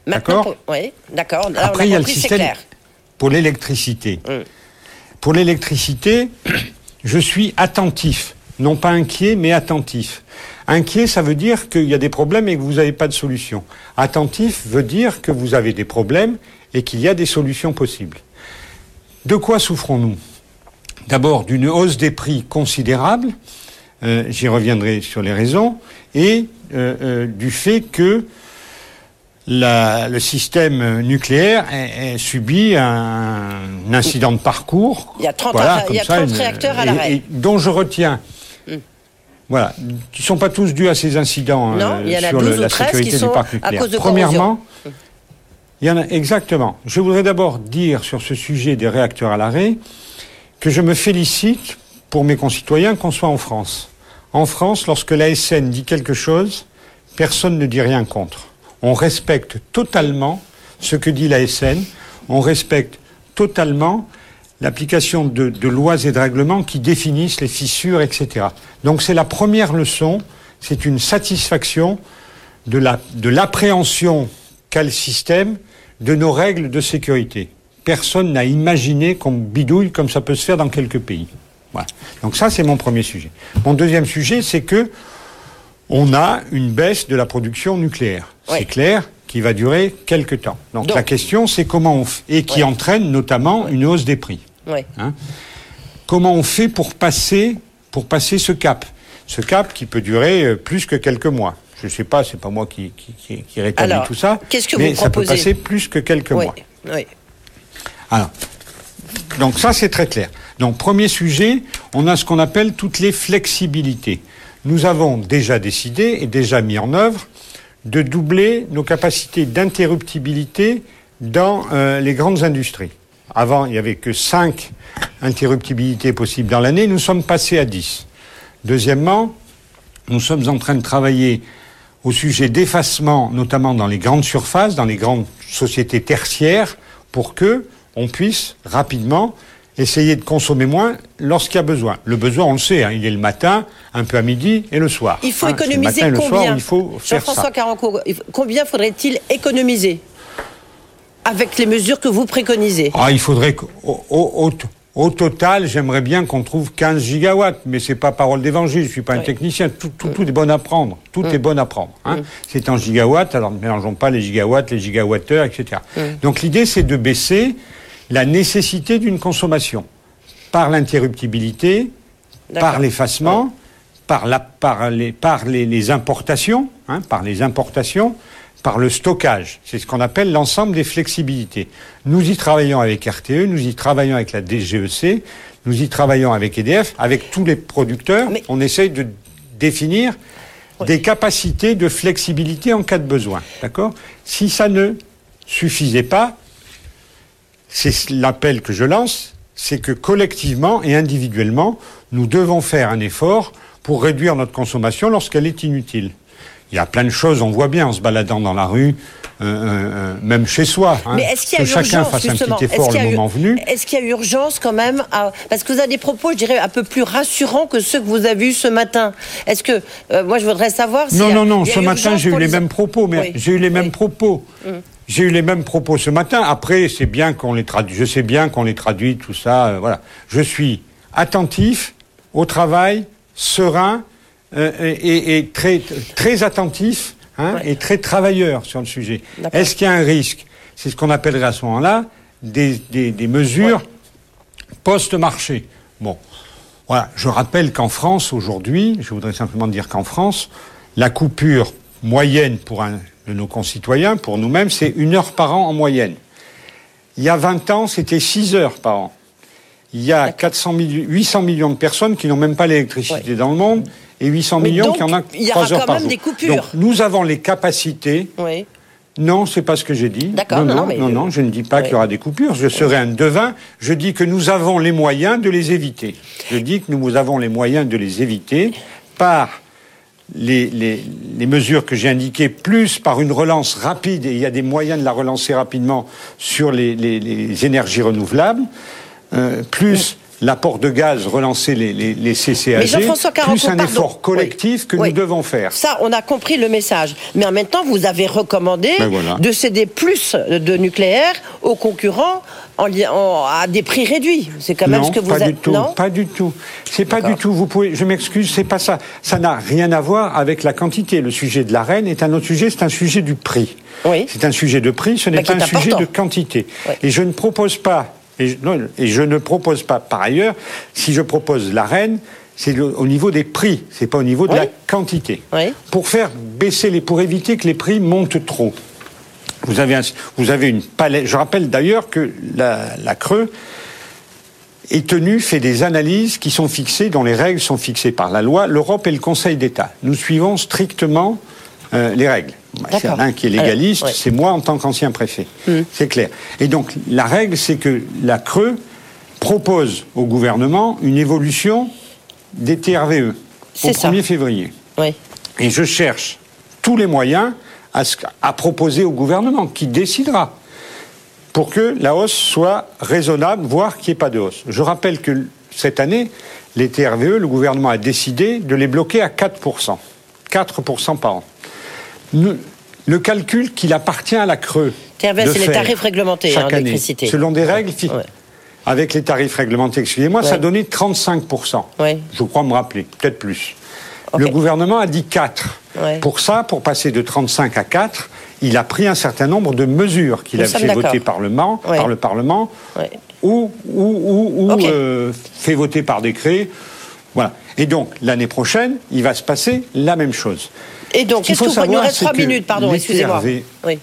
Maintenant, D'accord. pour- Oui, d'accord. Après, on il y a le système clair. pour l'électricité. Mm. Pour l'électricité, je suis attentif, non pas inquiet, mais attentif. Inquiet, ça veut dire qu'il y a des problèmes et que vous n'avez pas de solution. Attentif veut dire que vous avez des problèmes et qu'il y a des solutions possibles. De quoi souffrons-nous? D'abord d'une hausse des prix considérable, euh, j'y reviendrai sur les raisons, et euh, euh, du fait que la- le système nucléaire est subit un, un incident de parcours. Il y a 30 voilà, arrêts- il y a comme 30 réacteurs à l'arrêt. dont je retiens. Voilà, qui ne sont pas tous dus à ces incidents Non, euh, il y en a sur 12 le- ou la 13 sécurité qui sont du parc à nucléaire. cause de Premièrement, il y en a exactement. Je voudrais d'abord dire sur ce sujet des réacteurs à l'arrêt que je me félicite pour mes concitoyens qu'on soit en France. En France, lorsque l'ASN dit quelque chose, personne ne dit rien contre. On respecte totalement ce que dit l'ASN, on respecte totalement l'application de, lois et de règlements qui définissent les fissures, etc. Donc c'est la première leçon, c'est une satisfaction de l'appréhension qu'a le système de nos règles de sécurité. Personne n'a imaginé qu'on bidouille comme ça peut se faire dans quelques pays. Voilà. Donc ça, c'est mon premier sujet. Mon deuxième sujet, c'est que on a une baisse de la production nucléaire. Ouais. C'est clair qui va durer quelques temps. Donc, Donc- la question, c'est comment on fait, et qui Ouais. entraîne notamment une hausse des prix. Oui. Comment on fait pour passer, pour passer ce cap? Ce cap qui peut durer euh, plus que quelques mois. Je ne sais pas, c'est pas moi qui, qui, qui, qui rétablit Alors, tout ça. qu'est-ce que mais vous ça peut proposez? passer plus que quelques mois. oui. Alors, donc ça c'est très clair. Donc premier sujet, on a ce qu'on appelle toutes les flexibilités. Nous avons déjà décidé et déjà mis en œuvre de doubler nos capacités d'interruptibilité dans euh, les grandes industries. Avant, il n'y avait que 5 interruptibilités possibles dans l'année, nous sommes passés à 10. Deuxièmement, nous sommes en train de travailler au sujet d'effacement, notamment dans les grandes surfaces, dans les grandes sociétés tertiaires, pour que on puisse rapidement essayer de consommer moins lorsqu'il y a besoin. Le besoin, on le sait, hein, il est le matin, un peu à midi et le soir. Il faut Hein, le économiser matin et le soir combien où il faut faire Jean-François ça. Carencourt, il faut- combien faudrait-il économiser avec les mesures que vous préconisez? Ah, il faudrait qu'au au- au- Au total, j'aimerais bien qu'on trouve 15 gigawatts, mais c'est pas parole d'évangile, je suis pas un technicien. Tout, tout, tout, est bon à prendre. Tout est bon à prendre. Hein. C'est en gigawatts, alors ne mélangeons pas les gigawatts, les gigawattheures, etc. Donc l'idée, c'est de baisser la nécessité d'une consommation par l'interruptibilité, par l'effacement, par, la, par, les, par les, les importations, hein, par les importations, par le stockage. C'est ce qu'on appelle l'ensemble des flexibilités. Nous y travaillons avec RTE, nous y travaillons avec la DGEC, nous y travaillons avec EDF, avec tous les producteurs. Mais- On essaye de définir des capacités de flexibilité en cas de besoin. D'accord? Si ça ne suffisait pas, c'est l'appel que je lance, c'est que collectivement et individuellement, nous devons faire un effort pour réduire notre consommation lorsqu'elle est inutile. Il y a plein de choses, on voit bien en se baladant dans la rue, euh, euh, euh, même chez soi. hein, Mais est-ce qu'il y a que chacun urgence, fasse un petit effort Est-ce le qu'il y a moment venu. Est-ce qu'il y a urgence quand même à... Parce que vous avez des propos, je dirais, un peu plus rassurants que ceux que vous avez eus ce matin. Est-ce que... euh, moi, je voudrais savoir si... Non, non, non, ce matin, j'ai eu les mêmes propos, mais Oui. j'ai eu les mêmes Oui. propos. J'ai eu les mêmes propos ce matin. Après, c'est bien qu'on les traduit. Je sais bien qu'on les traduit, tout ça. euh, voilà. Je suis attentif au travail, serein euh, et, et très, très attentif hein, Ouais. et très travailleur sur le sujet. Est-ce qu'il y a un risque? C'est ce qu'on appellerait à ce moment-là des, des, des mesures post-marché. Bon, voilà. Je rappelle qu'en France, aujourd'hui, je voudrais simplement dire qu'en France, la coupure moyenne pour un de nos concitoyens, pour nous-mêmes, c'est une heure par an en moyenne. Il y a 20 ans, c'était 6 heures par an. Il y a 400 milli- 800 millions de personnes qui n'ont même pas l'électricité dans le monde et 800 Mais millions donc, qui en ont il y aura 3 heures quand par même jour. des coupures. Donc, nous avons les capacités Oui. non, c'est pas ce que j'ai dit. D'accord, non, non, non, mais- non, non, je ne dis pas Oui. qu'il y aura des coupures. Je serai un devin. Je dis que nous avons les moyens de les éviter. Je dis que nous avons les moyens de les éviter par les, les- mesures que j'ai indiquées, plus par une relance rapide, et il y a des moyens de la relancer rapidement sur les, les- les énergies renouvelables, euh, plus l'apport de gaz, relancer les, les, les CCAG, Mais Jean-François Carenco, plus un pardon. effort collectif Oui. que Oui. nous devons faire. Ça, on a compris le message. Mais en même temps, vous avez recommandé Ben voilà. de céder plus de nucléaire aux concurrents en, li- en- à des prix réduits. C'est quand même non, ce que vous avez. tout, Non pas du tout. C'est pas du tout. Vous pouvez, je m'excuse, c'est pas ça. Ça n'a rien à voir avec la quantité. Le sujet de la reine est un autre sujet. C'est un sujet du prix. Oui. C'est un sujet de prix. Ce n'est Bah, qui pas un sujet de quantité. Oui. Et je ne propose pas. Et je, non, et je ne propose pas. Par ailleurs, si je propose la reine, c'est au niveau des prix. C'est pas au niveau de Oui. la quantité. Oui. Pour faire baisser les, pour éviter que les prix montent trop. Vous avez, un- vous avez une palette. Je rappelle d'ailleurs que la, la Creux est tenue, fait des analyses qui sont fixées, dont les règles sont fixées par la loi, l'Europe et le Conseil d'État. Nous suivons strictement euh, les règles. C'est un qui est légaliste, Alors, ouais. c'est moi en tant qu'ancien préfet. Hmm. C'est clair. Et donc, la règle, c'est que la Creux propose au gouvernement une évolution des TRVE au C'est ça. 1er février. Oui. Et je cherche tous les moyens à, ce- à proposer au gouvernement, qui décidera, pour que la hausse soit raisonnable, voire qu'il n'y ait pas de hausse. Je rappelle que cette année, les TRVE, le gouvernement a décidé de les bloquer à 4%. 4% par an. Le calcul qu'il appartient à la Creux. C'est les tarifs réglementés, chaque hein, année, d'électricité. Selon des règles Ouais. Avec les tarifs réglementés, excusez-moi, ça donnait 35%. Ouais. Je crois me rappeler, peut-être plus. Le gouvernement a dit 4. Ouais. Pour ça, pour passer de 35 à 4, il a pris un certain nombre de mesures qu'il a fait voter par le, Parlement- Ouais. par le Parlement Ouais. ou, ou, ou, ou, Ok. euh, fait voter par décret. Voilà. Et donc, l'année prochaine, il va se passer la même chose. Et donc, Ce qu'il qu'est-ce que faut vous... Il nous reste trois minutes, pardon, excusez-moi. Oui.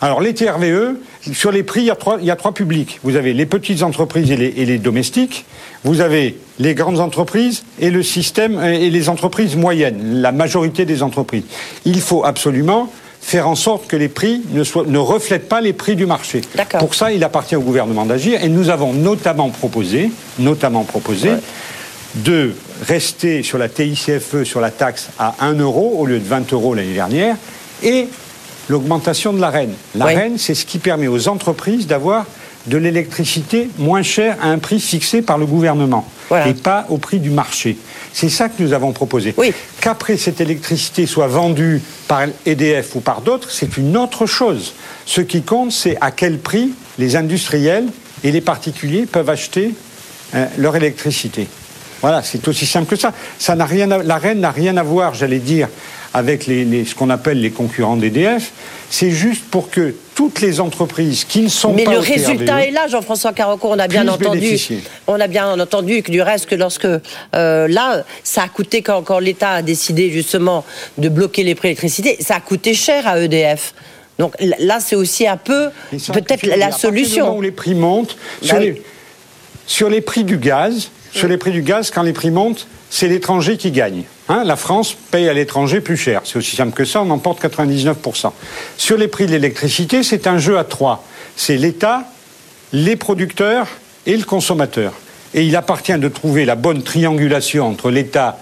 Alors, les TRVE, sur les prix, il y, a trois, il y a trois publics. Vous avez les petites entreprises et les, et les domestiques. Vous avez les grandes entreprises et le système euh, et les entreprises moyennes, la majorité des entreprises. Il faut absolument faire en sorte que les prix ne, soient, ne reflètent pas les prix du marché. Pour ça, il appartient au gouvernement d'agir et nous avons notamment proposé, notamment proposé de rester sur la TICFE, sur la taxe à 1 euro au lieu de 20 euros l'année dernière et l'augmentation de la reine. La Oui. reine, c'est ce qui permet aux entreprises d'avoir de l'électricité moins chère à un prix fixé par le gouvernement Voilà. et pas au prix du marché. C'est ça que nous avons proposé. Oui. Qu'après cette électricité soit vendue par EDF ou par d'autres, c'est une autre chose. Ce qui compte, c'est à quel prix les industriels et les particuliers peuvent acheter euh, leur électricité. Voilà, c'est aussi simple que ça. ça n'a rien la reine n'a rien à voir, j'allais dire, avec les, ce qu'on appelle les concurrents d'EDF. C'est juste pour que toutes les entreprises qui ne sont Mais pas le résultat est là, Jean-François Caranco. On a bien entendu, on a bien entendu que du reste que lorsque euh, là, ça a coûté quand, quand l'État a décidé justement de bloquer les prix d'électricité, ça a coûté cher à EDF. Donc là, c'est aussi un peu peut-être la solution. où les prix montent, bah sur, les, sur les prix du gaz, sur les prix du gaz, quand les prix montent, c'est l'étranger qui gagne. Hein, la France paye à l'étranger plus cher. C'est aussi simple que ça, on emporte 99%. Sur les prix de l'électricité, c'est un jeu à trois. C'est l'État, les producteurs et le consommateur. Et il appartient de trouver la bonne triangulation entre l'État,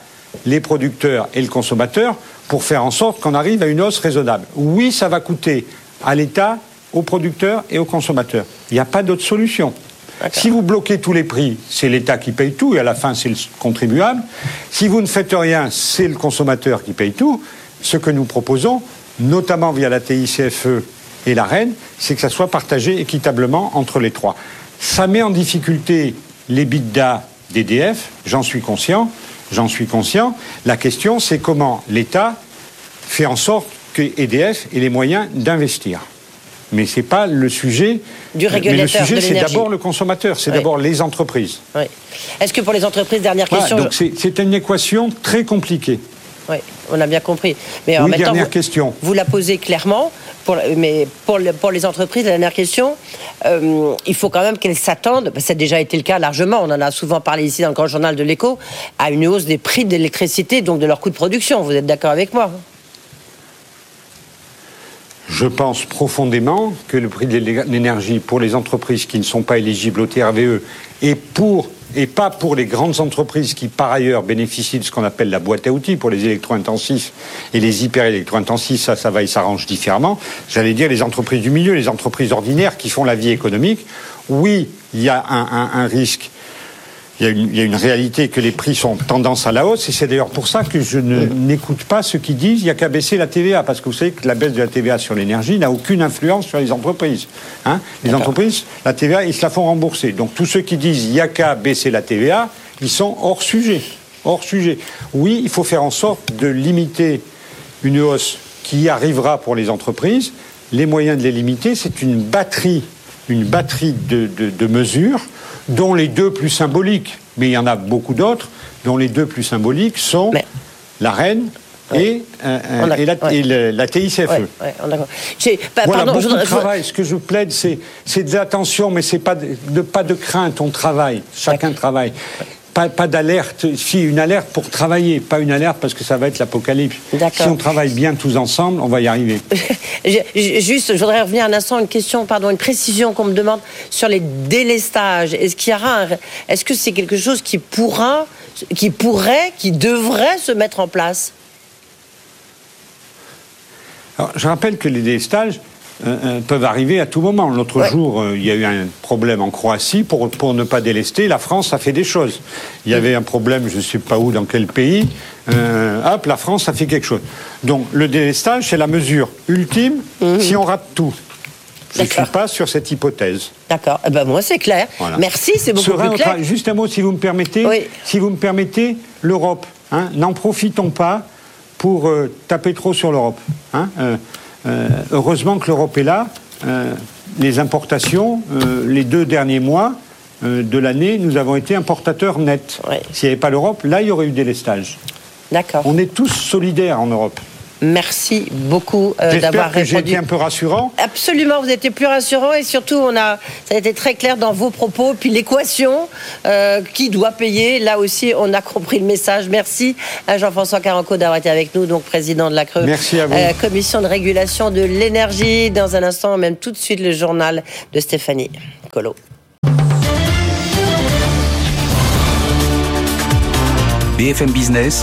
les producteurs et le consommateur pour faire en sorte qu'on arrive à une hausse raisonnable. Oui, ça va coûter à l'État, aux producteurs et aux consommateurs. Il n'y a pas d'autre solution. Si vous bloquez tous les prix, c'est l'État qui paye tout et à la fin c'est le contribuable. Si vous ne faites rien, c'est le consommateur qui paye tout. Ce que nous proposons, notamment via la TICFE et la REN, c'est que ça soit partagé équitablement entre les trois. Ça met en difficulté les bidas d'EDF, j'en suis conscient, j'en suis conscient. La question, c'est comment l'État fait en sorte que EDF ait les moyens d'investir mais ce n'est pas le sujet. Du régulateur. Mais le sujet, c'est d'abord le consommateur, c'est d'abord les entreprises. Oui. Est-ce que pour les entreprises, dernière question. donc c'est une équation très compliquée. Oui, on a bien compris. Mais en oui, même dernière vous, question. Vous la posez clairement, pour, mais pour, pour, les entreprises, la dernière question, euh, il faut quand même qu'elles s'attendent, ça a déjà été le cas largement, on en a souvent parlé ici dans le grand journal de l'écho, à une hausse des prix de l'électricité, donc de leur coût de production. Vous êtes d'accord avec moi je pense profondément que le prix de l'énergie pour les entreprises qui ne sont pas éligibles au TRVE et pour et pas pour les grandes entreprises qui, par ailleurs, bénéficient de ce qu'on appelle la boîte à outils pour les électro-intensifs et les hyper-électro-intensifs, ça, ça va et s'arrange différemment. J'allais dire les entreprises du milieu, les entreprises ordinaires qui font la vie économique. Oui, il y a un risque il y, a une, réalité que les prix sont tendance à la hausse, et c'est d'ailleurs pour ça que je n'écoute pas ceux qui disent qu'il n'y a qu'à baisser la TVA, parce que vous savez que la baisse de la TVA sur l'énergie n'a aucune influence sur les entreprises. Hein les entreprises, la TVA, ils se la font rembourser. Donc tous ceux qui disent qu'il n'y a qu'à baisser la TVA, ils sont hors sujet. Hors sujet. Oui, il faut faire en sorte de limiter une hausse qui arrivera pour les entreprises. Les moyens de les limiter, c'est une batterie, une batterie de, de mesures dont les deux plus symboliques, mais il y en a beaucoup d'autres, dont les deux plus symboliques sont la reine et, euh, euh, la, TICFE. voilà, beaucoup de travail. Ce que je plaide, c'est de l'attention, mais c'est pas de, pas de crainte. On travaille, chacun travaille pas, d'alerte, si une alerte pour travailler, pas une alerte parce que ça va être l'apocalypse. Si on travaille bien tous ensemble, on va y arriver. Juste, je voudrais revenir un instant, une question, pardon, une précision qu'on me demande sur les délestages. Est-ce qu'il y aura est-ce que c'est quelque chose qui pourra, qui pourrait, qui devrait se mettre en place? Alors, je rappelle que les délestages, euh, euh, peuvent arriver à tout moment. L'autre jour, euh, il y a eu un problème en Croatie pour, pour ne pas délester. La France a fait des choses. Il y avait un problème, je ne sais pas où, dans quel pays. hop, la France a fait quelque chose. Donc le délestage, c'est la mesure ultime mhm. si on rate tout. Je ne suis pas sur cette hypothèse. D'accord. Eh ben moi, c'est clair. Merci, c'est beaucoup plus clair. Juste un mot, si vous me permettez. Si vous me permettez, l'Europe. Hein, n'en profitons pas pour taper trop sur l'Europe. Hein, euh, heureusement que l'Europe est là. Euh, les importations, euh, les deux derniers mois de l'année, nous avons été importateurs nets. S'il n'y avait pas l'Europe, là, il y aurait eu des lestages. D'accord. On est tous solidaires en Europe. Merci beaucoup euh, d'avoir répondu. J'ai été un peu rassurant. Absolument, vous étiez plus rassurant et surtout, on a, ça a été très clair dans vos propos. Puis l'équation, euh, qui doit payer, là aussi, on a compris le message. Merci à Jean-François Caranco d'avoir été avec nous, donc président de la Creux. Merci à vous. Euh, commission de régulation de l'énergie. Dans un instant, même tout de suite, le journal de Stéphanie Colo. BFM Business.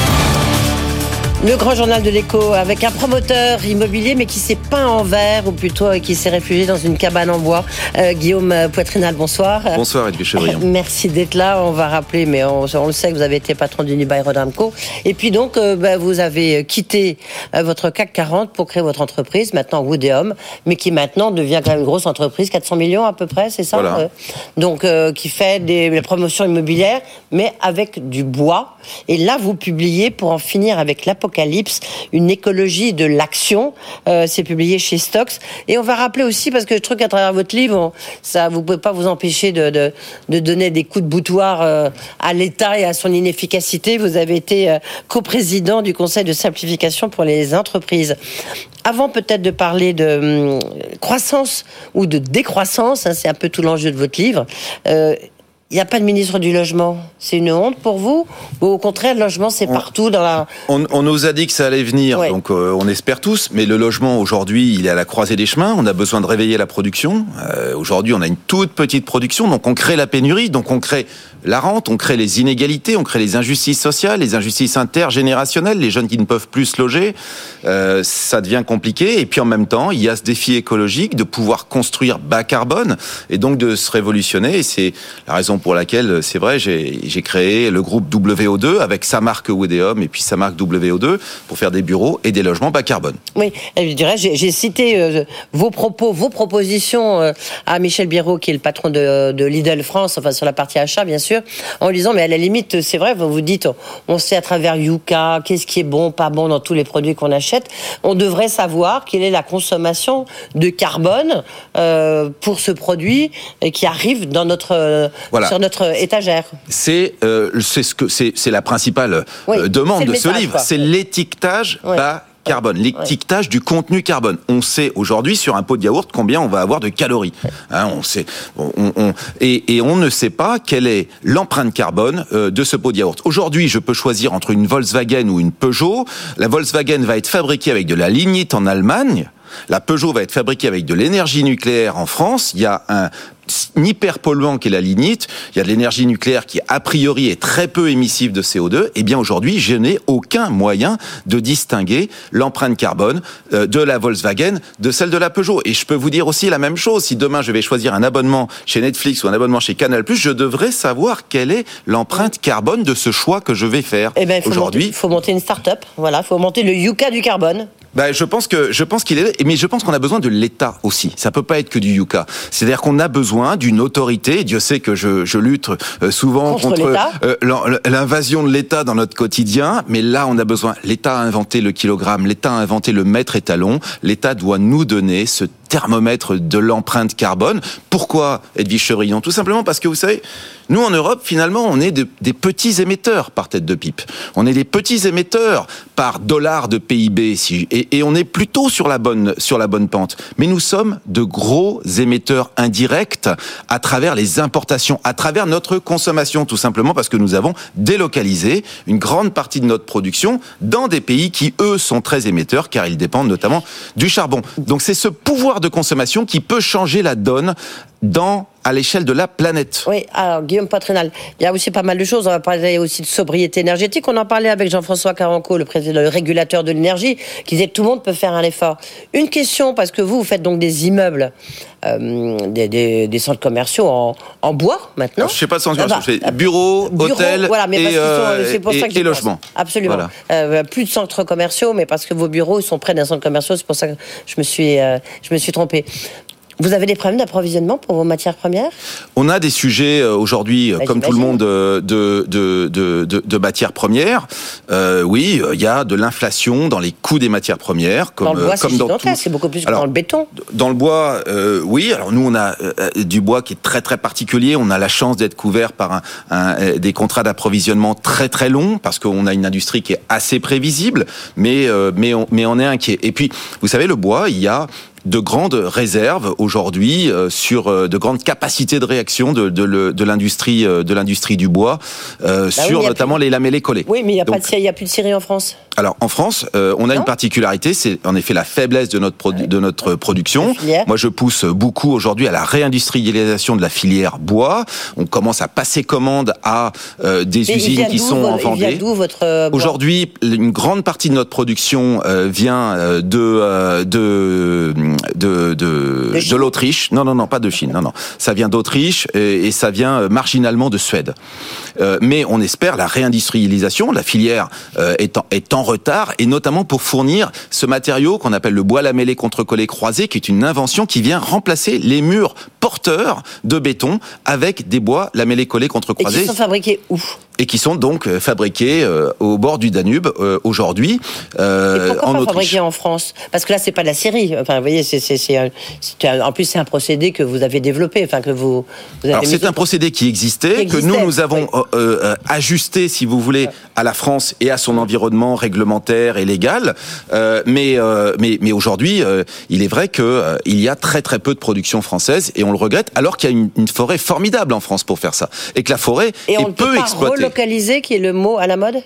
Le grand journal de l'écho avec un promoteur immobilier mais qui s'est peint en vert ou plutôt euh, qui s'est réfugié dans une cabane en bois. Euh, Guillaume Poitrinal, bonsoir. Bonsoir Edwige Chevrillon. Merci d'être là. On va rappeler, mais on, le sait que vous avez été patron d'Unibail Rodamco. Et puis donc, euh, bah, vous avez quitté votre CAC 40 pour créer votre entreprise, maintenant Woodeum, mais qui maintenant devient quand même une grosse entreprise, 400 millions à peu près, c'est ça voilà. Donc, qui fait des, promotions immobilières, mais avec du bois. Et là, vous publiez pour en finir avec l'apocalypse Apocalypse, une écologie de l'action. Euh, c'est publié chez Stocks. Et on va rappeler aussi, parce que je trouve qu'à travers votre livre, ça, vous pouvez pas vous empêcher de, donner des coups de boutoir euh, à l'État et à son inefficacité. Vous avez été euh, coprésident du Conseil de simplification pour les entreprises. Avant peut-être de parler de hum, croissance ou de décroissance, hein, c'est un peu tout l'enjeu de votre livre. Il n'y a pas de ministre du logement. C'est une honte pour vous Ou au contraire, le logement, c'est partout dans la... On, on, nous a dit que ça allait venir, donc euh, on espère tous. Mais le logement, aujourd'hui, il est à la croisée des chemins. On a besoin de réveiller la production. Euh, aujourd'hui, on a une toute petite production, donc on crée la pénurie, donc on crée la rente, on crée les inégalités, on crée les injustices sociales, les injustices intergénérationnelles, les jeunes qui ne peuvent plus se loger. Euh, ça devient compliqué. Et puis en même temps, il y a ce défi écologique de pouvoir construire bas carbone et donc de se révolutionner. Et c'est la raison pour laquelle, c'est vrai, j'ai créé le groupe WO2 avec sa marque Wodeum et puis sa marque WO2 pour faire des bureaux et des logements bas carbone. Oui, je dirais, j'ai cité euh, vos propos, vos propositions euh, à Michel Biro, qui est le patron de, de, Lidl France, enfin sur la partie achat, bien sûr, en disant, mais à la limite, c'est vrai, vous vous dites, on sait à travers Yuka, qu'est-ce qui est bon, pas bon dans tous les produits qu'on achète. On devrait savoir quelle est la consommation de carbone euh, pour ce produit qui arrive dans notre voilà sur notre étagère. C'est euh, ce que c'est la principale euh, demande de ce livre, c'est l'étiquetage bas carbone, l'étiquetage du contenu carbone. On sait aujourd'hui sur un pot de yaourt combien on va avoir de calories. Hein, on sait, on, on, et, et, on ne sait pas quelle est l'empreinte carbone euh, de ce pot de yaourt. Aujourd'hui, je peux choisir entre une Volkswagen ou une Peugeot. La Volkswagen va être fabriquée avec de la lignite en Allemagne. La Peugeot va être fabriquée avec de l'énergie nucléaire en France. Il y a un hyper polluant qu'est la lignite, il y a de l'énergie nucléaire qui a priori est très peu émissive de CO2, et eh bien aujourd'hui je n'ai aucun moyen de distinguer l'empreinte carbone euh, de la Volkswagen de celle de la Peugeot. Et je peux vous dire aussi la même chose, si demain je vais choisir un abonnement chez Netflix ou un abonnement chez Canal+, je devrais savoir quelle est l'empreinte carbone de ce choix que je vais faire. Eh ben, aujourd'hui, il faut monter une start-up, voilà, il faut monter le Yuka du carbone. Ben, je pense que je pense qu'il est, mais je pense qu'on a besoin de l'État aussi. Ça peut pas être que du Yuka. C'est-à-dire qu'on a besoin d'une autorité. Dieu sait que je, je lutte euh, souvent contre, euh, l'invasion de l'État dans notre quotidien, mais là on a besoin. L'État a inventé le kilogramme, l'État a inventé le mètre étalon. L'État doit nous donner ce thermomètre de l'empreinte carbone. Pourquoi, Edwige Chevrillon? Tout simplement parce que vous savez, nous en Europe, finalement, on est des petits émetteurs par tête de pipe. On est des petits émetteurs par dollar de PIB, et, et on est plutôt sur la bonne sur la bonne pente. Mais nous sommes de gros émetteurs indirects à travers les importations, à travers notre consommation, tout simplement parce que nous avons délocalisé une grande partie de notre production dans des pays qui eux sont très émetteurs, car ils dépendent notamment du charbon. Donc c'est ce pouvoir de consommation qui peut changer la donne dans à l'échelle de la planète. Oui, alors Guillaume Patrinal, il y a aussi pas mal de choses. On va parler aussi de sobriété énergétique. On en parlait avec Jean-François Caranco, le président, le régulateur de l'énergie, qui disait que tout le monde peut faire un effort. Une question, parce que vous, vous faites donc des immeubles, euh, des, des, centres commerciaux en, en bois maintenant. je ne sais pas centres commerciaux, je fais bureaux, hôtels voilà, mais et, euh, pour ça et, logements. Absolument. Euh, plus de centres commerciaux, mais parce que vos bureaux sont près d'un centre commercial, c'est pour ça que je me suis, je me suis trompé. Vous avez des problèmes d'approvisionnement pour vos matières premières? On a des sujets euh, aujourd'hui, euh, bah, comme tout le monde, euh, de, de, de, de, matières premières. Euh, oui, il y a de l'inflation dans les coûts des matières premières. Comme, dans le bois, comme dans tout... c'est beaucoup plus que dans le béton. Dans le bois, euh, oui. Alors nous, on a du bois qui est très très particulier. On a la chance d'être couvert par un, un, des contrats d'approvisionnement très très longs parce qu'on a une industrie qui est assez prévisible, mais mais on, mais on est inquiet. Et puis, vous savez, le bois, il y a de grandes réserves aujourd'hui euh, sur euh, de grandes capacités de réaction de, de, l'industrie de l'industrie du bois bah sur notamment les lamellés collés. Oui, mais il n'y a, pas de, a plus de scierie en France. Alors en France, on a une particularité, c'est en effet la faiblesse de notre de notre production. Moi, je pousse beaucoup aujourd'hui à la réindustrialisation de la filière bois. On commence à passer commande à des usines qui sont en Vendée. Aujourd'hui, une grande partie de notre production vient de de de, de, de, l'Autriche. Non, non, non, pas de Chine. Non, non. Ça vient d'Autriche et, ça vient euh, marginalement de Suède. Euh, mais on espère la réindustrialisation. La filière euh, est, en, est en retard et notamment pour fournir ce matériau qu'on appelle le bois lamellé contre-collé croisé, qui est une invention qui vient remplacer les murs porteurs de béton avec des bois lamellés collés contre-croisés. Et qui sont fabriqués où? Et qui sont donc euh, fabriqués euh, au bord du Danube euh, aujourd'hui. Euh, pourquoi en pas fabriqués en France? Parce que là, c'est pas de la Syrie. Enfin, vous voyez, c'est, c'est, en plus c'est un procédé que vous avez développé. Enfin, que vous. vous avez Alors c'est un procédé qui existait, que nous nous avons ajusté, si vous voulez, à la France et à son environnement réglementaire et légal. mais mais mais aujourd'hui, il est vrai que il y a très très peu de production française et on le regrette, alors qu'il y a une, une forêt formidable en France pour faire ça et que la forêt et est peu exploitée localiser qui est le mot à la mode?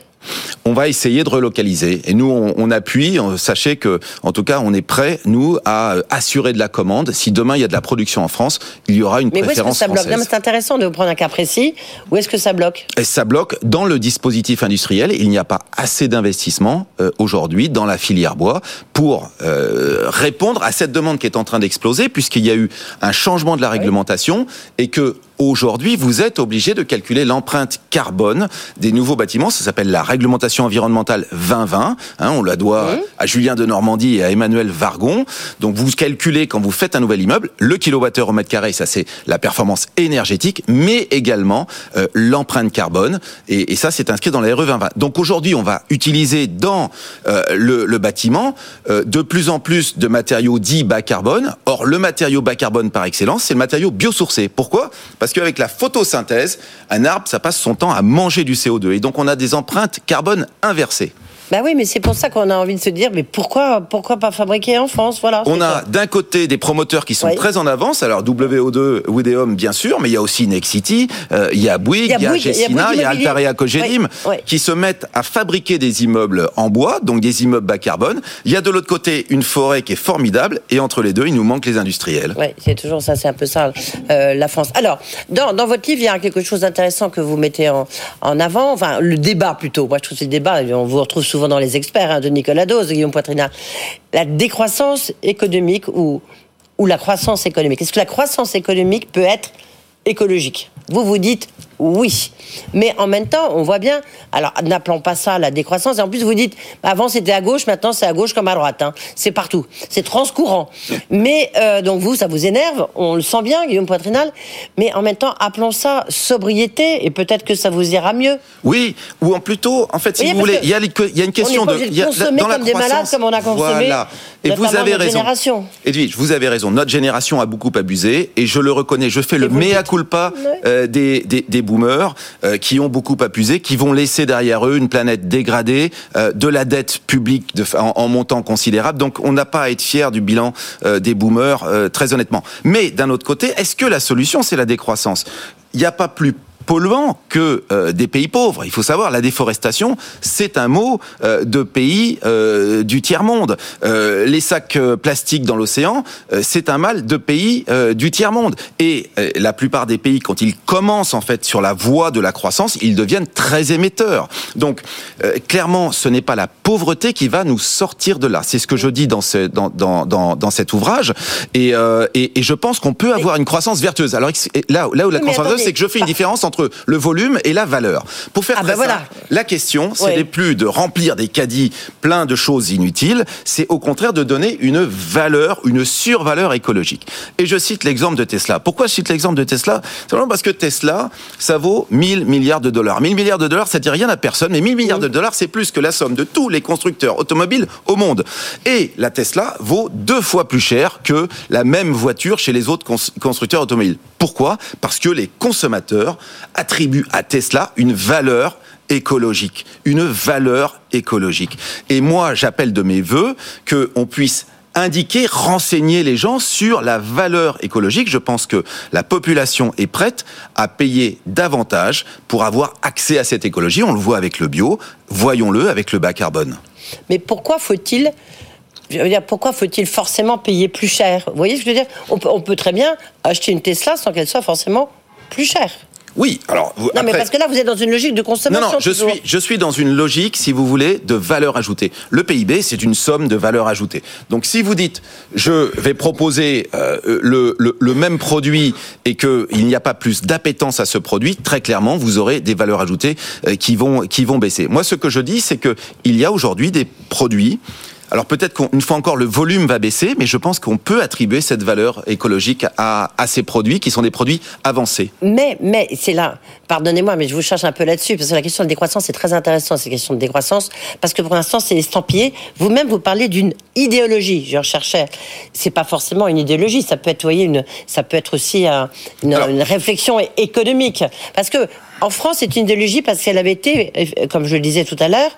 On va essayer de relocaliser. Et nous, on, appuie. Sachez que, en tout cas, on est prêt, nous, à assurer de la commande. Si demain il y a de la production en France, il y aura une préférence Mais où est-ce que ça bloque? C'est intéressant de vous prendre un cas précis. Où est-ce que ça bloque? Et Ça bloque dans le dispositif industriel. Il n'y a pas assez d'investissement euh, aujourd'hui dans la filière bois pour euh, répondre à cette demande qui est en train d'exploser, puisqu'il y a eu un changement de la réglementation et que Aujourd'hui, vous êtes obligé de calculer l'empreinte carbone des nouveaux bâtiments. Ça s'appelle la réglementation environnementale 2020. Hein, on la doit à Julien de Normandie et à Emmanuel Vargon. Donc vous calculez quand vous faites un nouvel immeuble le kilowattheure au mètre carré. Ça c'est la performance énergétique, mais également euh, l'empreinte carbone. Et, et ça c'est inscrit dans la RE 2020. Donc aujourd'hui, on va utiliser dans euh, le, le, bâtiment euh, de plus en plus de matériaux dits bas carbone. Or le matériau bas carbone par excellence, c'est le matériau biosourcé. Pourquoi? Parce qu'avec la photosynthèse, un arbre, ça passe son temps à manger du CO2. Et donc on a des empreintes carbone inversées. Bah oui, mais c'est pour ça qu'on a envie de se dire, mais pourquoi, pourquoi pas fabriquer en France Voilà. On a d'un côté des promoteurs qui sont très en avance. Alors WO2, Wideum, bien sûr, mais il y a aussi Nexity, euh, il y a Bouygues, il y a Gessina, il y a Altarea Cogedim, qui se mettent à fabriquer des immeubles en bois, donc des immeubles bas carbone. Il y a de l'autre côté une forêt qui est formidable, et entre les deux, il nous manque les industriels. Oui, c'est toujours ça, c'est un peu ça, euh, la France. Alors, dans, dans, votre livre, il y a quelque chose d'intéressant que vous mettez en, en avant, enfin, le débat plutôt. Moi, je trouve que c'est le débat, on vous retrouve souvent dans les experts, hein, de Nicolas Dose, Guillaume Poitrina, la décroissance économique ou, ou la croissance économique. Est-ce que la croissance économique peut être écologique? Vous vous dites oui. Mais en même temps, on voit bien, alors n'appelons pas ça la décroissance, et en plus vous dites, avant c'était à gauche, maintenant c'est à gauche comme à droite, hein. c'est partout, c'est transcourant. Mais euh, donc vous, ça vous énerve, on le sent bien, Guillaume Poitrinal, mais en même temps, appelons ça sobriété, et peut-être que ça vous ira mieux. Oui, ou en plutôt, en fait, si vous voulez, il y, a, il y a une question de... Il y a, dans comme la des malades, comme on a consommé. Voilà. Et vous avez raison. Génération. Edwige, vous avez raison. Notre génération a beaucoup abusé, et je le reconnais, je fais le mea culpa euh, des, des, des boomers euh, qui ont beaucoup abusé, qui vont laisser derrière eux une planète dégradée, euh, de la dette publique en, montant considérable. Donc on n'a pas à être fier du bilan euh, des boomers, très honnêtement. Mais d'un autre côté, est-ce que la solution c'est la décroissance? Il n'y a pas plus polluant que euh, des pays pauvres. Il faut savoir, la déforestation, c'est un mot euh, de pays euh, du tiers-monde. les sacs plastiques dans l'océan, c'est un mal de pays du tiers-monde. Et la plupart des pays, quand ils commencent en fait sur la voie de la croissance, ils deviennent très émetteurs. Donc, clairement, ce n'est pas la pauvreté qui va nous sortir de là. C'est ce que je dis dans, ce, dans, dans, dans, dans cet ouvrage. Et, et, et je pense qu'on peut avoir une croissance vertueuse. Alors là, là où la croissance vertueuse, c'est que je fais une différence entre le volume et la valeur. Pour faire ah ça, la question, ce n'est plus de remplir des caddies pleins de choses inutiles, c'est au contraire de donner une valeur, une survaleur écologique. Et je cite l'exemple de Tesla. Pourquoi je cite l'exemple de Tesla? Simplement parce que Tesla, ça vaut 1000 milliards de dollars. 1000 milliards de dollars, ça dit rien à personne, mais 1000 milliards de dollars, c'est plus que la somme de tous les constructeurs automobiles au monde. Et la Tesla vaut deux fois plus cher que la même voiture chez les autres constructeurs automobiles. Pourquoi? Parce que les consommateurs attribuent à Tesla une valeur écologique, une valeur écologique. Et moi, j'appelle de mes voeux qu'on puisse indiquer, renseigner les gens sur la valeur écologique. Je pense que la population est prête à payer davantage pour avoir accès à cette écologie. On le voit avec le bio, voyons-le avec le bas carbone. Mais pourquoi faut-il pourquoi faut-il forcément payer plus cher? Vous voyez ce que je veux dire? On peut très bien acheter une Tesla sans qu'elle soit forcément plus chère. Oui, alors. Vous, non, mais parce que là, vous êtes dans une logique de consommation. Non, non, je suis, je suis dans une logique, si vous voulez, de valeur ajoutée. Le PIB, c'est une somme de valeur ajoutée. Donc, si vous dites, je vais proposer euh, le, le, le, même produit et qu'il n'y a pas plus d'appétence à ce produit, très clairement, vous aurez des valeurs ajoutées euh, qui vont qui vont baisser. Moi, ce que je dis, c'est que il y a aujourd'hui des produits alors peut-être qu'une fois encore, le volume va baisser, mais je pense qu'on peut attribuer cette valeur écologique à, à, ces produits qui sont des produits avancés. Mais, mais c'est là, pardonnez-moi, mais je vous cherche un peu là-dessus, parce que la question de décroissance, c'est très intéressant, cette question de décroissance, parce que pour l'instant, c'est estampillé. Vous-même, vous parlez d'une idéologie. Je recherchais, c'est pas forcément une idéologie, ça peut être, voyez, une, ça peut être aussi une, une réflexion économique. Parce que en France, c'est une idéologie parce qu'elle avait été, comme je le disais tout à l'heure,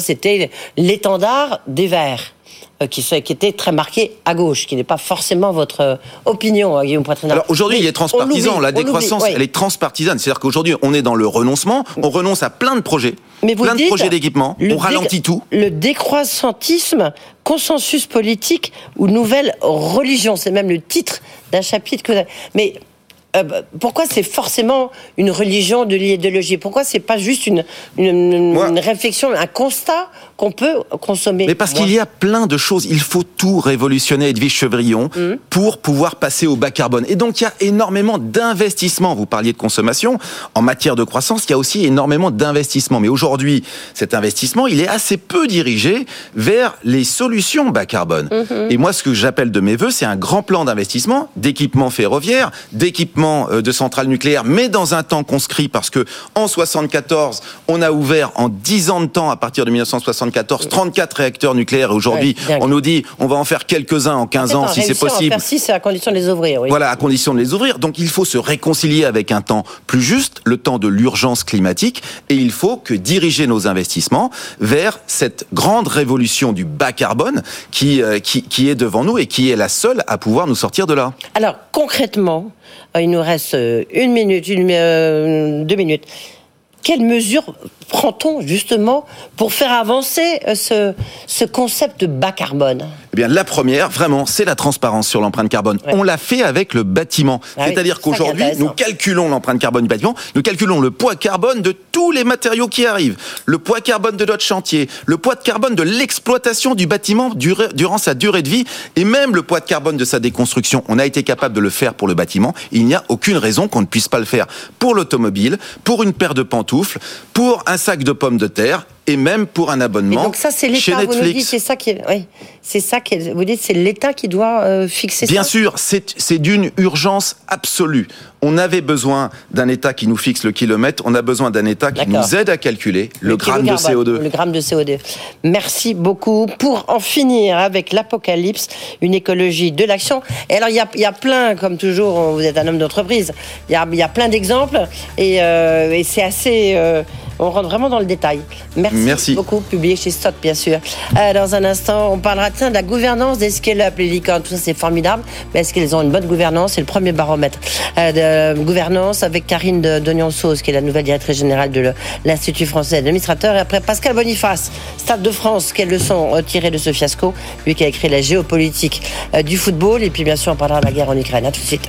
c'était l'étendard des Verts. Euh, qui, était très marqué à gauche, qui n'est pas forcément votre euh, opinion, hein, Guillaume Poitrinard. Alors aujourd'hui, il est transpartisan. La décroissance, elle est transpartisane. C'est-à-dire qu'aujourd'hui, on est dans le renoncement, on renonce à plein de projets, plein de projets d'équipement, on ralentit tout. Le décroissantisme, consensus politique ou nouvelle religion, c'est même le titre d'un chapitre que. Mais euh, pourquoi c'est forcément une religion de l'idéologie? Pourquoi c'est pas juste une, une, réflexion, un constat qu'on peut consommer Mais parce qu'il y a plein de choses. Il faut tout révolutionner, Edwige Chevrillon, mmh. pour pouvoir passer au bas carbone. Et donc il y a énormément d'investissements. Vous parliez de consommation. En matière de croissance, il y a aussi énormément d'investissements. Mais aujourd'hui, cet investissement, il est assez peu dirigé vers les solutions bas carbone. Mmh. Et moi, ce que j'appelle de mes voeux, c'est un grand plan d'investissement, d'équipement ferroviaire, d'équipement euh, de centrales nucléaires, mais dans un temps conscrit, parce que en 74, on a ouvert en 10 ans de temps, à partir de 1974, 34 réacteurs nucléaires. Aujourd'hui, on nous dit, on va en faire quelques-uns en 15 ans, si c'est possible. En faire c'est à condition de les ouvrir. Oui. Voilà, à condition de les ouvrir. Donc, il faut se réconcilier avec un temps plus juste, le temps de l'urgence climatique, et il faut que diriger nos investissements vers cette grande révolution du bas carbone qui, euh, qui, qui est devant nous et qui est la seule à pouvoir nous sortir de là. Alors, concrètement, euh, il nous reste euh, une minute, une, euh, deux minutes. Quelles mesures prend-on justement pour faire avancer ce, ce concept de bas carbone? Bien, la première, vraiment, c'est la transparence sur l'empreinte carbone. On l'a fait avec le bâtiment. Ah C'est-à-dire qu'aujourd'hui, nous calculons l'empreinte carbone du bâtiment, nous calculons le poids carbone de tous les matériaux qui arrivent, le poids carbone de notre chantier, le poids de carbone de l'exploitation du bâtiment durant sa durée de vie, et même le poids de carbone de sa déconstruction. On a été capable de le faire pour le bâtiment. Il n'y a aucune raison qu'on ne puisse pas le faire pour l'automobile, pour une paire de pantoufles, pour un sac de pommes de terre et même pour un abonnement. donc ça, c'est l'État. Vous nous dites, c'est ça qui, oui, c'est ça qui, vous dites, c'est l'État qui doit euh, fixer Bien ça. Sûr, c'est d'une urgence absolue. On avait besoin d'un État qui nous fixe le kilomètre. On a besoin d'un État qui nous aide à calculer le, gramme de CO2. Le gramme de CO2. Merci beaucoup. Pour en finir avec l'apocalypse, une écologie de l'action. Et alors, il y a, y a, plein, comme toujours, vous êtes un homme d'entreprise. Il y a, y a, plein d'exemples et, euh, et c'est assez. Euh, on rentre vraiment dans le détail. Merci, beaucoup, publié chez Stock, bien sûr. Euh, dans un instant, on parlera de la gouvernance des scale-up, les licornes, tout ça c'est formidable. Mais est-ce qu'ils ont une bonne gouvernance? C'est le premier baromètre euh, de gouvernance avec Karine Dognon-Sauce, qui est la nouvelle directrice générale de l'Institut français d'administrateurs. Et après, Pascal Boniface, Stade de France, quelles leçons tirées de ce fiasco? Lui qui a écrit la géopolitique euh, du football. Et puis, bien sûr, on parlera de la guerre en Ukraine. À tout de suite.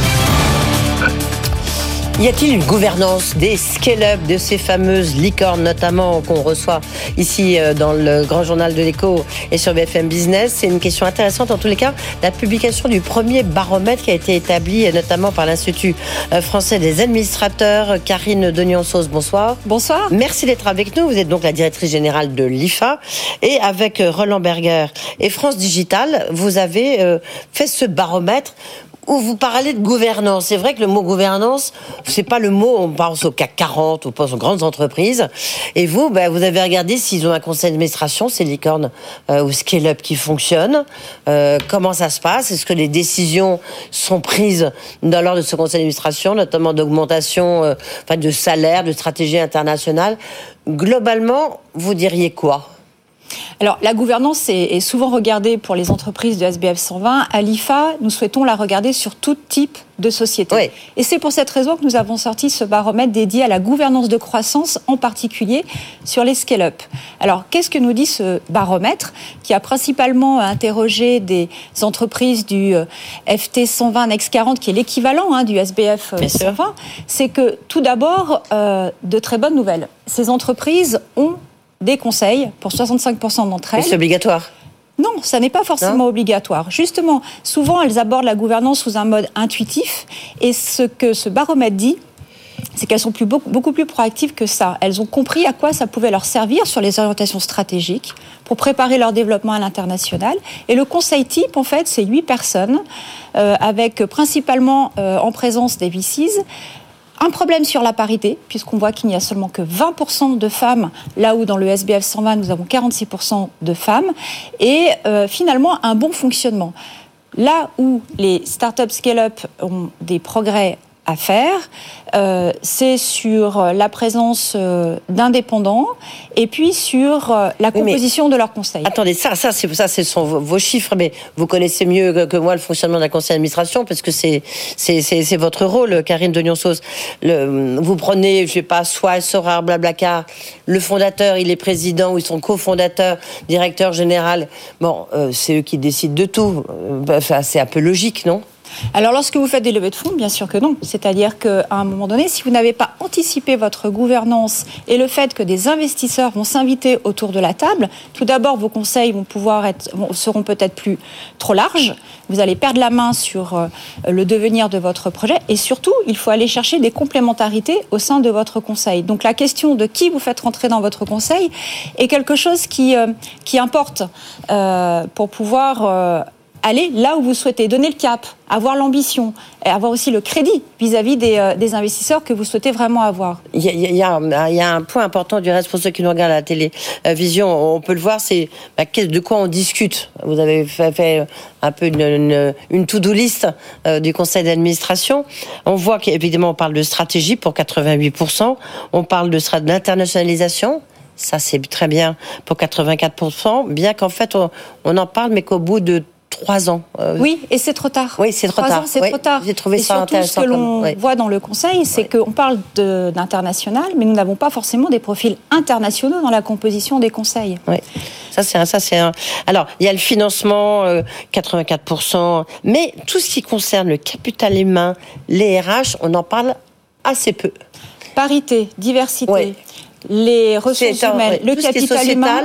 Y a-t-il une gouvernance des scale-up, de ces fameuses licornes notamment qu'on reçoit ici euh, dans le grand journal de l'écho et sur BFM Business? C'est une question intéressante en tous les cas. La publication du premier baromètre qui a été établi euh, notamment par l'Institut euh, français des administrateurs. Karine Dognon-Sauce, bonsoir. Bonsoir. Merci d'être avec nous. Vous êtes donc la directrice générale de l'IFA. Et avec Roland Berger et France Digital, vous avez fait ce baromètre où vous parlez de gouvernance. C'est vrai que le mot gouvernance, c'est pas le mot, on pense au CAC 40, on pense aux grandes entreprises. Et vous, ben, vous avez regardé s'ils ont un conseil d'administration, c'est licorne euh, ou scale-up qui fonctionne. Euh, comment ça se passe? Est-ce que les décisions sont prises dans l'ordre de ce conseil d'administration, notamment d'augmentation euh, enfin, de salaire, de stratégie internationale? Globalement, vous diriez quoi? Alors, la gouvernance est, souvent regardée pour les entreprises de SBF 120. À l'IFA, nous souhaitons la regarder sur tout type de société. Et c'est pour cette raison que nous avons sorti ce baromètre dédié à la gouvernance de croissance, en particulier sur les scale-up. Alors, qu'est-ce que nous dit ce baromètre qui a principalement interrogé des entreprises du euh, FT 120 Next 40, qui est l'équivalent hein, du SBF 120 euh, C'est que, tout d'abord, euh, de très bonnes nouvelles. Ces entreprises ont des conseils pour 65% d'entre elles. C'est obligatoire non, ça n'est pas forcément obligatoire. Justement, souvent, elles abordent la gouvernance sous un mode intuitif. Et ce que ce baromètre dit, c'est qu'elles sont plus, beaucoup, plus proactives que ça. Elles ont compris à quoi ça pouvait leur servir sur les orientations stratégiques pour préparer leur développement à l'international. Et le conseil type, en fait, c'est huit personnes, euh, avec principalement euh, en présence des VCs, un problème sur la parité, puisqu'on voit qu'il n'y a seulement que 20% de femmes, là où dans le SBF 120, nous avons 46% de femmes, et euh, finalement un bon fonctionnement. Là où les startups scale-up ont des progrès à faire, euh, c'est sur la présence euh, d'indépendants et puis sur euh, la composition de leur conseil. Attendez, ça, ça, c'est ça, ce sont vos, chiffres, mais vous connaissez mieux que, moi le fonctionnement d'un conseil d'administration parce que c'est c'est votre rôle, Karine de Le, vous prenez, je sais pas, soit Sorar, Blablacar, le fondateur, il est président ou ils sont cofondateurs, directeur général. Bon, c'est eux qui décident de tout. Enfin, c'est un peu logique, non? Alors lorsque vous faites des levées de fonds, bien sûr que non. C'est-à-dire qu'à un moment donné, si vous n'avez pas anticipé votre gouvernance et le fait que des investisseurs vont s'inviter autour de la table, tout d'abord vos conseils vont pouvoir être, seront peut-être plus trop larges. Vous allez perdre la main sur euh, le devenir de votre projet et surtout, il faut aller chercher des complémentarités au sein de votre conseil. Donc la question de qui vous faites rentrer dans votre conseil est quelque chose qui, euh, qui importe euh, pour pouvoir aller là où vous souhaitez, donner le cap, avoir l'ambition, et avoir aussi le crédit vis-à-vis euh, des, investisseurs que vous souhaitez vraiment avoir. Il y, a, un point important du reste pour ceux qui nous regardent à la télévision, on peut le voir, c'est bah, de quoi on discute? Vous avez fait, un peu une, to-do list euh, du conseil d'administration. On voit qu'évidemment on parle de stratégie pour 88%, on parle de ça, c'est très bien pour 84%, bien qu'en fait, on, en parle, mais qu'au bout de trois ans. Euh, oui, et c'est trop tard. Oui, c'est trop tard. C'est trop tard. J'ai trouvé et ça surtout, Ce que l'on voit dans le Conseil, c'est qu'on parle d'international, mais nous n'avons pas forcément des profils internationaux dans la composition des conseils. Oui. Ça, c'est un, ça, c'est un. Alors, il y a le financement, 84%, euh, mais tout ce qui concerne le capital humain, les RH, on en parle assez peu. Parité, diversité, les ressources humaines, le capital humain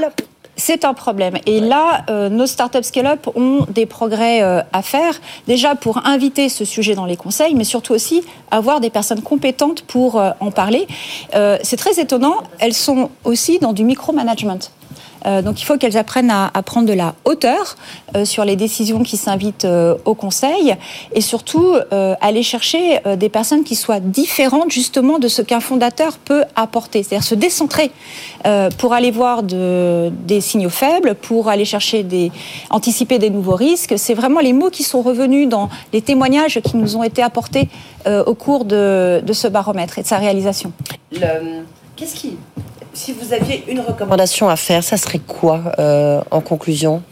c'est un problème. Et là, euh, nos startups scale-up ont des progrès euh, à faire, déjà pour inviter ce sujet dans les conseils, mais surtout aussi avoir des personnes compétentes pour euh, en parler. c'est très étonnant, elles sont aussi dans du micromanagement. Euh, donc il faut qu'elles apprennent à, prendre de la hauteur euh, sur les décisions qui s'invitent euh, au Conseil et surtout aller chercher des personnes qui soient différentes justement de ce qu'un fondateur peut apporter, c'est-à-dire se décentrer pour aller voir des signaux faibles, pour aller chercher des anticiper des nouveaux risques. C'est vraiment les mots qui sont revenus dans les témoignages qui nous ont été apportés au cours de, ce baromètre et de sa réalisation. Qu'est-ce qui si vous aviez une recommandation à faire, ça serait quoi euh, en conclusion?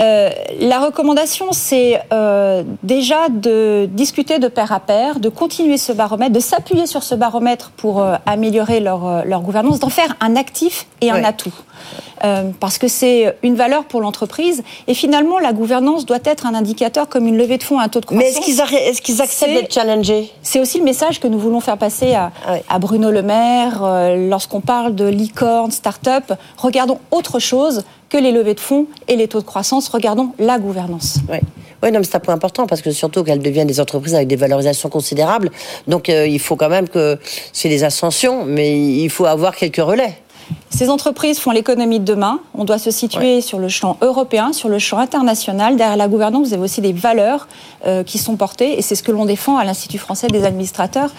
Euh, la recommandation, c'est euh, déjà de discuter de pair à pair, de continuer ce baromètre, de s'appuyer sur ce baromètre pour améliorer leur, leur gouvernance, d'en faire un actif et un atout. Euh, parce que c'est une valeur pour l'entreprise. Et finalement, la gouvernance doit être un indicateur comme une levée de fonds, un taux de croissance. Mais est-ce qu'ils acceptent d'être challengés? C'est aussi le message que nous voulons faire passer à, ah Bruno Le Maire euh, lorsqu'on parle de licorne, start-up. Regardons autre chose que les levées de fonds et les taux de croissance. Regardons la gouvernance. Oui. Oui, non, c'est un point important parce que surtout qu'elles deviennent des entreprises avec des valorisations considérables. Donc, euh, il faut quand même que c'est des ascensions, mais il faut avoir quelques relais. Ces entreprises font l'économie de demain. On doit se situer sur le champ européen, sur le champ international. Derrière la gouvernance, vous avez aussi des valeurs euh, qui sont portées, et c'est ce que l'on défend à l'Institut français des administrateurs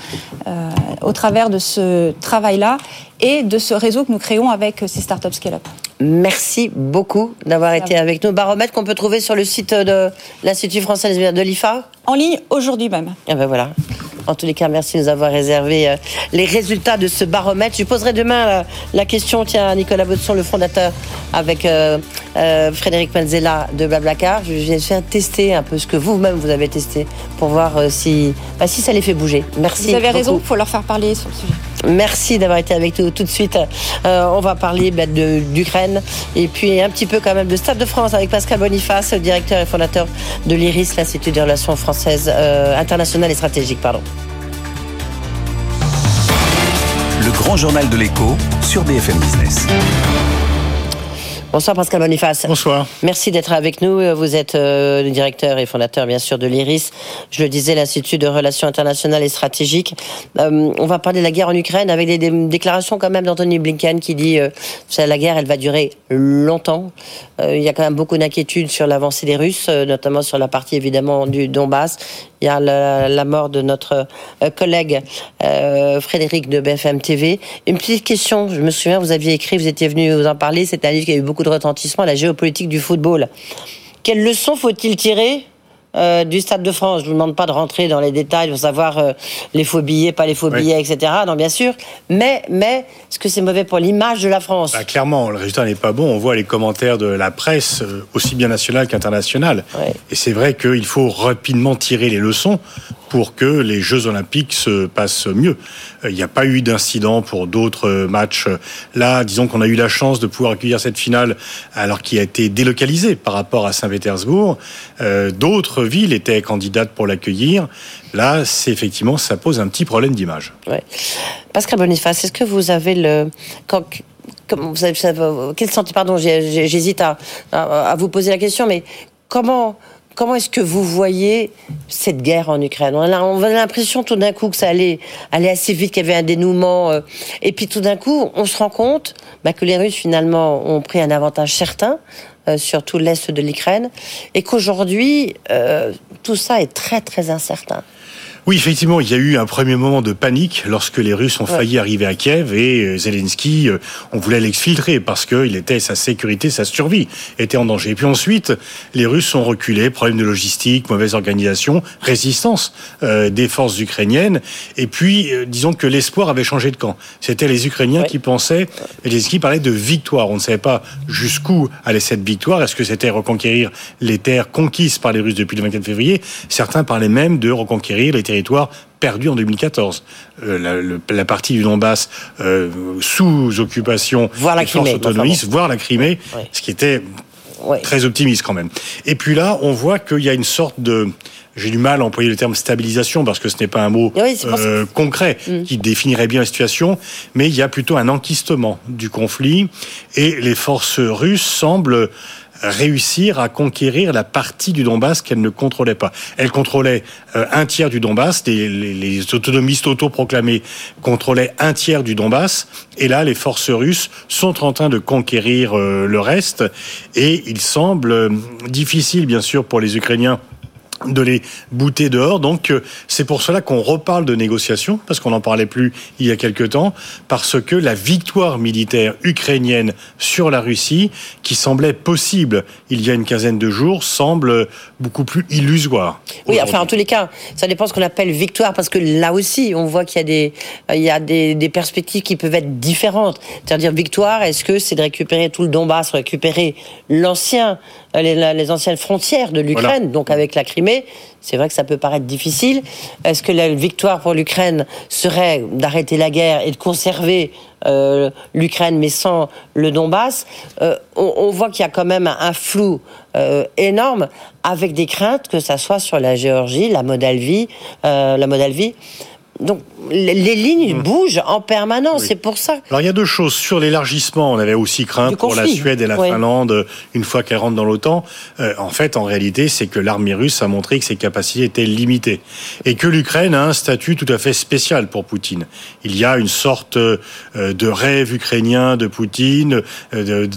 euh, au travers de ce travail-là et de ce réseau que nous créons avec ces startups scale-up. Merci beaucoup d'avoir été avec nous. Baromètre qu'on peut trouver sur le site de l'Institut français de l'IFA En ligne aujourd'hui même. Ah ben voilà. En tous les cas, merci de nous avoir réservé euh, les résultats de ce baromètre. Je poserai demain euh, la question, tiens, à Nicolas Baudson, le fondateur, avec euh, Frédéric Panzella de Blablacar. Je viens faire tester un peu ce que vous-même vous avez testé pour voir si, bah, si ça les fait bouger. Merci. Vous avez raison, il faut leur faire parler sur le sujet. Merci d'avoir été avec nous tout de suite. on va parler bah, d'Ukraine et puis un petit peu quand même de Stade de France avec Pascal Boniface, directeur et fondateur de l'IRIS, l'Institut des relations françaises internationales et stratégiques. Pardon. Le grand journal de l'écho sur BFM Business. Bonsoir Pascal Boniface. Bonsoir. Merci d'être avec nous. Vous êtes euh, le directeur et fondateur bien sûr de l'IRIS. Je le disais, l'Institut de relations internationales et stratégiques. Euh, on va parler de la guerre en Ukraine avec des, déclarations quand même d'Anthony Blinken qui dit euh, que la guerre elle va durer longtemps. il y a quand même beaucoup d'inquiétudes sur l'avancée des Russes, notamment sur la partie évidemment du Donbass. La, mort de notre collègue Frédéric de BFM TV. Une petite question. Je me souviens, vous aviez écrit, vous étiez venu vous en parler. C'est un livre qui a eu beaucoup de retentissement la géopolitique du football. Quelles leçons faut-il tirer euh, du Stade de France. Je ne vous demande pas de rentrer dans les détails pour savoir euh, les faux billets, pas les faux billets, etc. Non, bien sûr. Mais, mais est-ce que c'est mauvais pour l'image de la France bah, Clairement, le résultat n'est pas bon. On voit les commentaires de la presse, euh, aussi bien nationale qu'internationale. Et c'est vrai qu'il faut rapidement tirer les leçons pour que les Jeux Olympiques se passent mieux. Euh, il n'y a pas eu d'incident pour d'autres matchs. Là, disons qu'on a eu la chance de pouvoir accueillir cette finale alors qu'il a été délocalisé par rapport à Saint-Pétersbourg. Euh, d'autres villes étaient candidates pour l'accueillir. Là, c'est effectivement, ça pose un petit problème d'image. Pascal Boniface, est-ce que vous avez le... Quand vous avez, quel sentiment Pardon, j'hésite à, vous poser la question, mais comment Comment est-ce que vous voyez cette guerre en Ukraine? On a, l'impression tout d'un coup que ça allait, aller assez vite, qu'il y avait un dénouement. Euh, et puis tout d'un coup, on se rend compte bah, que les Russes finalement ont pris un avantage certain euh, sur tout l'est de l'Ukraine et qu'aujourd'hui, euh, tout ça est très très incertain. Oui, effectivement, il y a eu un premier moment de panique lorsque les Russes ont failli arriver à Kiev et euh, Zelensky, euh, on voulait l'exfiltrer parce que il était sa sécurité, sa survie était en danger. Et puis ensuite, les Russes ont reculé, problème de logistique, mauvaise organisation, résistance euh, des forces ukrainiennes. Et puis, disons que l'espoir avait changé de camp. C'était les Ukrainiens qui pensaient, et Zelensky parlait de victoire. On ne savait pas jusqu'où allait cette victoire. Est-ce que c'était reconquérir les terres conquises par les Russes depuis le 24 février? Certains parlaient même de reconquérir les territoires perdu en 2014. Euh, la, partie du Donbass euh, sous occupation voire la Crimée, autonomistes, voire la Crimée, ce qui était très optimiste quand même. Et puis là, on voit qu'il y a une sorte de j'ai du mal à employer le terme stabilisation parce que ce n'est pas un mot euh, concret mm. qui définirait bien la situation, mais il y a plutôt un enquistement du conflit et les forces russes semblent réussir à conquérir la partie du Donbass qu'elle ne contrôlait pas. Elle contrôlait euh, un tiers du Donbass, les, les, autonomistes autoproclamés contrôlaient un tiers du Donbass, et là les forces russes sont en train de conquérir euh, le reste, et il semble euh, difficile bien sûr pour les Ukrainiens de les bouter dehors. Donc euh, c'est pour cela qu'on reparle de négociations, parce qu'on n'en parlait plus il y a quelque temps, parce que la victoire militaire ukrainienne sur la Russie, qui semblait possible il y a une quinzaine de jours, semble beaucoup plus illusoire. Oui, enfin en tous les cas, ça dépend ce qu'on appelle victoire, parce que là aussi, on voit qu'il y a des, il y a des, des perspectives qui peuvent être différentes. C'est-à-dire victoire, est-ce que c'est de récupérer tout le Donbass, récupérer l'ancien les, anciennes frontières de l'Ukraine, donc avec la Crimée. C'est vrai que ça peut paraître difficile. Est-ce que la victoire pour l'Ukraine serait d'arrêter la guerre et de conserver euh, l'Ukraine, mais sans le Donbass? Euh, on, voit qu'il y a quand même un, flou euh, énorme, avec des craintes que ça soit sur la Géorgie, la Moldavie, la Moldavie Donc les lignes mm. bougent en permanence, c'est pour ça. Alors il y a deux choses. Sur l'élargissement, on avait aussi craint pour la Suède et la Finlande, une fois qu'elles rentrent dans l'OTAN. Euh, en fait, en réalité, c'est que l'armée russe a montré que ses capacités étaient limitées. Et que l'Ukraine a un statut tout à fait spécial pour Poutine. Il y a une sorte euh, de rêve ukrainien de Poutine, euh,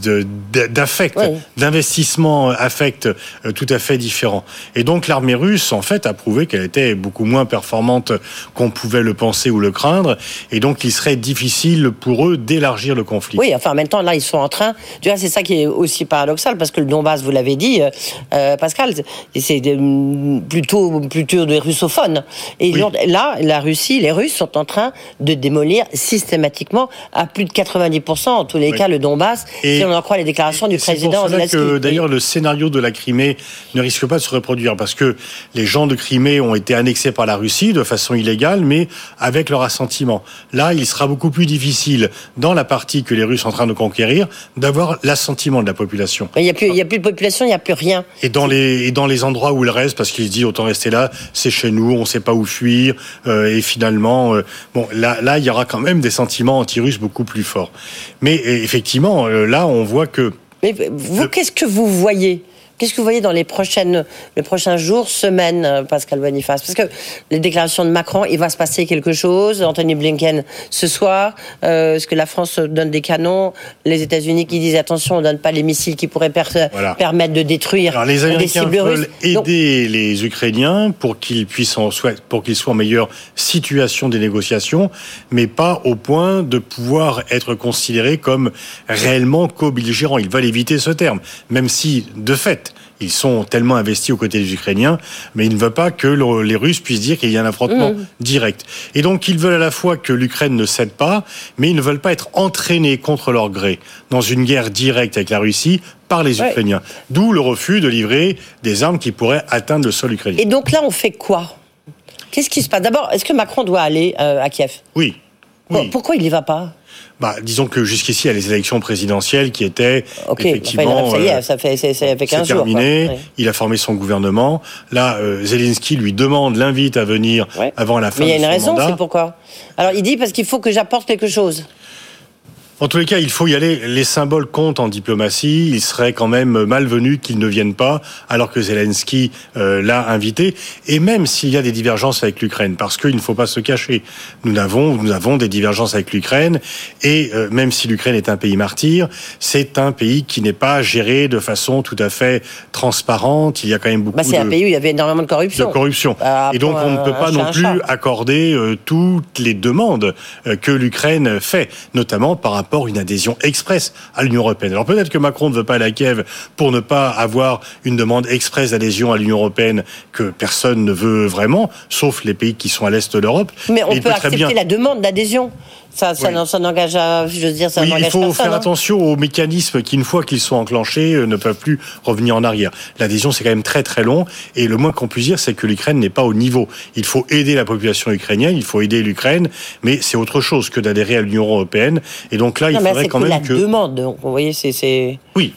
d'affect, d'investissement affect tout à fait différent. Et donc l'armée russe, en fait, a prouvé qu'elle était beaucoup moins performante qu'on pouvait pouvaient le penser ou le craindre, et donc il serait difficile pour eux d'élargir le conflit. Oui, enfin en même temps, là, ils sont en train, tu vois, c'est ça qui est aussi paradoxal, parce que le Donbass, vous l'avez dit, euh, euh Pascal, c'est plutôt, plutôt des russophones. Et là, la Russie, les Russes sont en train de démolir systématiquement à plus de 90%, en tous les cas, le Donbass, et, si on en croit les déclarations du président Zelensky. D'ailleurs, le scénario de la Crimée ne risque pas de se reproduire, parce que les gens de Crimée ont été annexés par la Russie de façon illégale, mais avec leur assentiment. Là, il sera beaucoup plus difficile, dans la partie que les Russes sont en train de conquérir, d'avoir l'assentiment de la population. Il n'y a, plus, a plus de population, il n'y a plus rien. Et dans, les, et dans les endroits où il reste, parce qu'il se dit autant rester là, c'est chez nous, on ne sait pas où fuir, euh, et finalement, euh, bon, là, là, il y aura quand même des sentiments anti-russes beaucoup plus forts. Mais effectivement, euh, là, on voit que... Mais vous, qu'est-ce que vous voyez? Qu'est-ce que vous voyez dans les, prochaines, les prochains jours, semaines, euh, Pascal Boniface? Parce que les déclarations de Macron, il va se passer quelque chose. Anthony Blinken ce soir. Euh, Est-ce que la France donne des canons? Les États-Unis qui disent attention, on ne donne pas les missiles qui pourraient permettre de détruire Alors, les Américains des cibles veulent aider les Ukrainiens pour qu'ils puissent en pour qu'ils soient en meilleure situation des négociations, mais pas au point de pouvoir être considérés comme réellement co-belligérants. Ils veulent éviter ce terme, même si de fait ils sont tellement investis aux côtés des Ukrainiens, mais ils ne veulent pas que les Russes puissent dire qu'il y a un affrontement mmh. direct. Et donc ils veulent à la fois que l'Ukraine ne cède pas, mais ils ne veulent pas être entraînés contre leur gré dans une guerre directe avec la Russie par les Ukrainiens. D'où le refus de livrer des armes qui pourraient atteindre le sol ukrainien. Et donc là, on fait quoi? Qu'est-ce qui se passe? D'abord, est-ce que Macron doit aller euh, à Kiev? Oui. oui. Pourquoi il n'y va pas? Bah, disons que jusqu'ici, il y a les élections présidentielles qui étaient effectivement. ça y est, euh, ça fait, terminé. Il a formé son gouvernement. Là, euh, Zelensky lui demande, l'invite à venir avant la fin. Mais il y a une raison, c'est pourquoi? Alors il dit parce qu'il faut que j'apporte quelque chose. En tous les cas, il faut y aller. Les symboles comptent en diplomatie. Il serait quand même malvenu qu'ils ne viennent pas, alors que Zelensky euh, l'a invité. Et même s'il y a des divergences avec l'Ukraine, parce qu'il ne faut pas se cacher, nous avons, nous avons des divergences avec l'Ukraine. Et euh, même si l'Ukraine est un pays martyr, c'est un pays qui n'est pas géré de façon tout à fait transparente. Il y a quand même beaucoup. Bah, c'est un pays où il y avait énormément de corruption. De corruption. Bah, et donc on ne peut pas non plus accorder euh, toutes les demandes que l'Ukraine fait, notamment par rapport une adhésion express à l'Union européenne. Alors peut-être que Macron ne veut pas aller à Kiev pour ne pas avoir une demande express d'adhésion à l'Union européenne que personne ne veut vraiment, sauf les pays qui sont à l'est de l'Europe. Mais on peut, accepter la demande d'adhésion. Ça, ça, n'engage, je veux dire, ça oui, Il faut faire hein. attention aux mécanismes qui, une fois qu'ils sont enclenchés, euh, ne peuvent plus revenir en arrière. L'adhésion, c'est quand même très très long, et le moins qu'on puisse dire, c'est que l'Ukraine n'est pas au niveau. Il faut aider la population ukrainienne, il faut aider l'Ukraine, mais c'est autre chose que d'adhérer à l'Union européenne. Et donc là, il faudrait quand même que la demande. Vous voyez, c'est. Oui,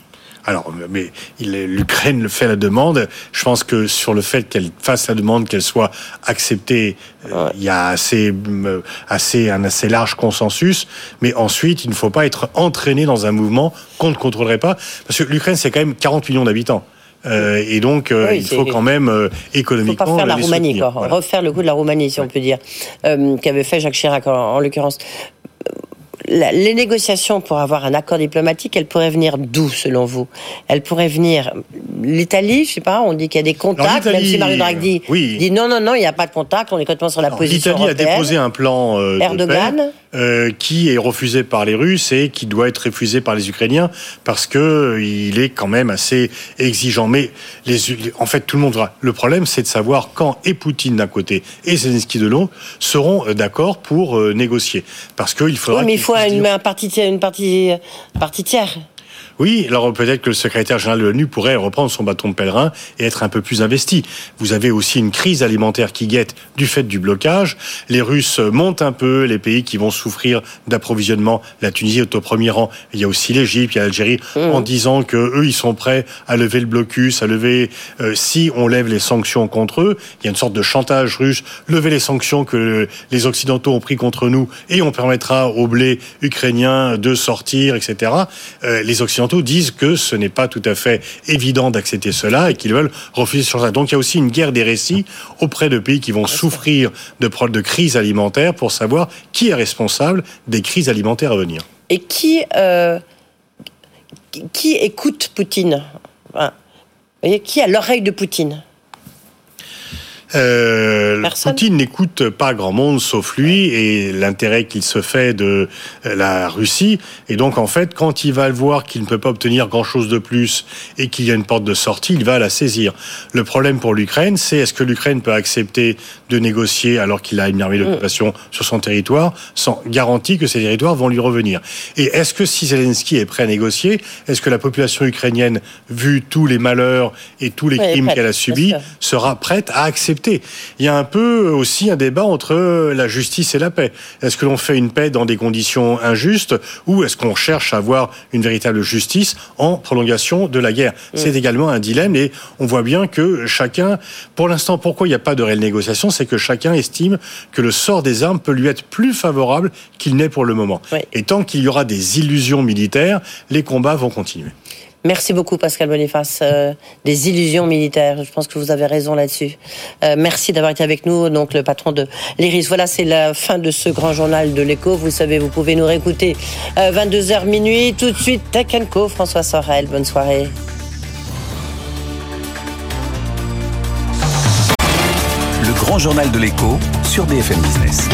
alors, mais l'Ukraine fait la demande. Je pense que sur le fait qu'elle fasse la demande, qu'elle soit acceptée, euh, il y a assez, euh, assez, un assez large consensus. Mais ensuite, il ne faut pas être entraîné dans un mouvement qu'on ne contrôlerait pas. Parce que l'Ukraine, c'est quand même 40 millions d'habitants. Euh, et donc, il faut quand même économiquement. Il faut pas faire la Roumanie, quoi. refaire le coup de la Roumanie, si on peut dire, qu'avait fait Jacques Chirac en l'occurrence les négociations pour avoir un accord diplomatique, elles pourraient venir d'où, selon vous? Elles pourraient venir l'Italie, je sais pas. On dit qu'il y a des contacts, même si Mario Draghi dit, non, non, non, il n'y a pas de contact. On est complètement sur la position L'Italie a déposé un plan euh, Erdogan. Euh, qui est refusé par les Russes et qui doit être refusé par les Ukrainiens parce que euh, il est quand même assez exigeant. Mais les, en fait, tout le monde va. Le problème, c'est de savoir quand et Poutine d'un côté et Zelensky de l'autre seront d'accord pour négocier, parce qu'il faudra. Oui, mais il faut une, partie, une partie, partie tiers. Oui, alors peut-être que le secrétaire général de l'ONU pourrait reprendre son bâton de pèlerin et être un peu plus investi. Vous avez aussi une crise alimentaire qui guette du fait du blocage. Les Russes montent un peu, les pays qui vont souffrir d'approvisionnement. La Tunisie est au premier rang. Il y a aussi l'Égypte, il y a l'Algérie, mmh. en disant que eux, ils sont prêts à lever le blocus, à lever euh, si on lève les sanctions contre eux. Il y a une sorte de chantage russe. Lever les sanctions que les Occidentaux ont pris contre nous et on permettra au blé ukrainien de sortir, etc. Euh, les Occidentaux disent que ce n'est pas tout à fait évident d'accepter cela et qu'ils veulent refuser sur ça. Donc il y a aussi une guerre des récits auprès de pays qui vont souffrir de, de crise alimentaire pour savoir qui est responsable des crises alimentaires à venir. Et qui, euh, qui écoute Poutine? Qui a l'oreille de Poutine? Euh, Poutine n'écoute pas grand monde sauf lui et l'intérêt qu'il se fait de euh, la Russie. Et donc, en fait, quand il va le voir qu'il ne peut pas obtenir grand-chose de plus et qu'il y a une porte de sortie, il va la saisir. Le problème pour l'Ukraine, c'est est-ce que l'Ukraine peut accepter de négocier alors qu'il a une armée d'occupation mm. sur son territoire sans garantie que ces territoires vont lui revenir? Et est-ce que si Zelensky est prêt à négocier, est-ce que la population ukrainienne, vu tous les malheurs et tous les crimes qu'elle a subis, sera prête à accepter il y a un peu aussi un débat entre la justice et la paix. Est-ce que l'on fait une paix dans des conditions injustes ou est-ce qu'on cherche à avoir une véritable justice en prolongation de la guerre? Mm. C'est également un dilemme et on voit bien que chacun, pour l'instant, pourquoi il n'y a pas de réelle négociation, c'est que chacun estime que le sort des armes peut lui être plus favorable qu'il n'est pour le moment. Et tant qu'il y aura des illusions militaires, les combats vont continuer. Merci beaucoup Pascal Boniface. Euh, des illusions militaires, je pense que vous avez raison là-dessus. Euh, merci d'avoir été avec nous, donc le patron de l'Iris. Voilà, c'est la fin de ce grand journal de l'écho. Vous savez, vous pouvez nous réécouter 22h euh, minuit. Tout de suite, Tech Co, François Sorel. Bonne soirée. Le grand journal de l'écho sur BFM Business.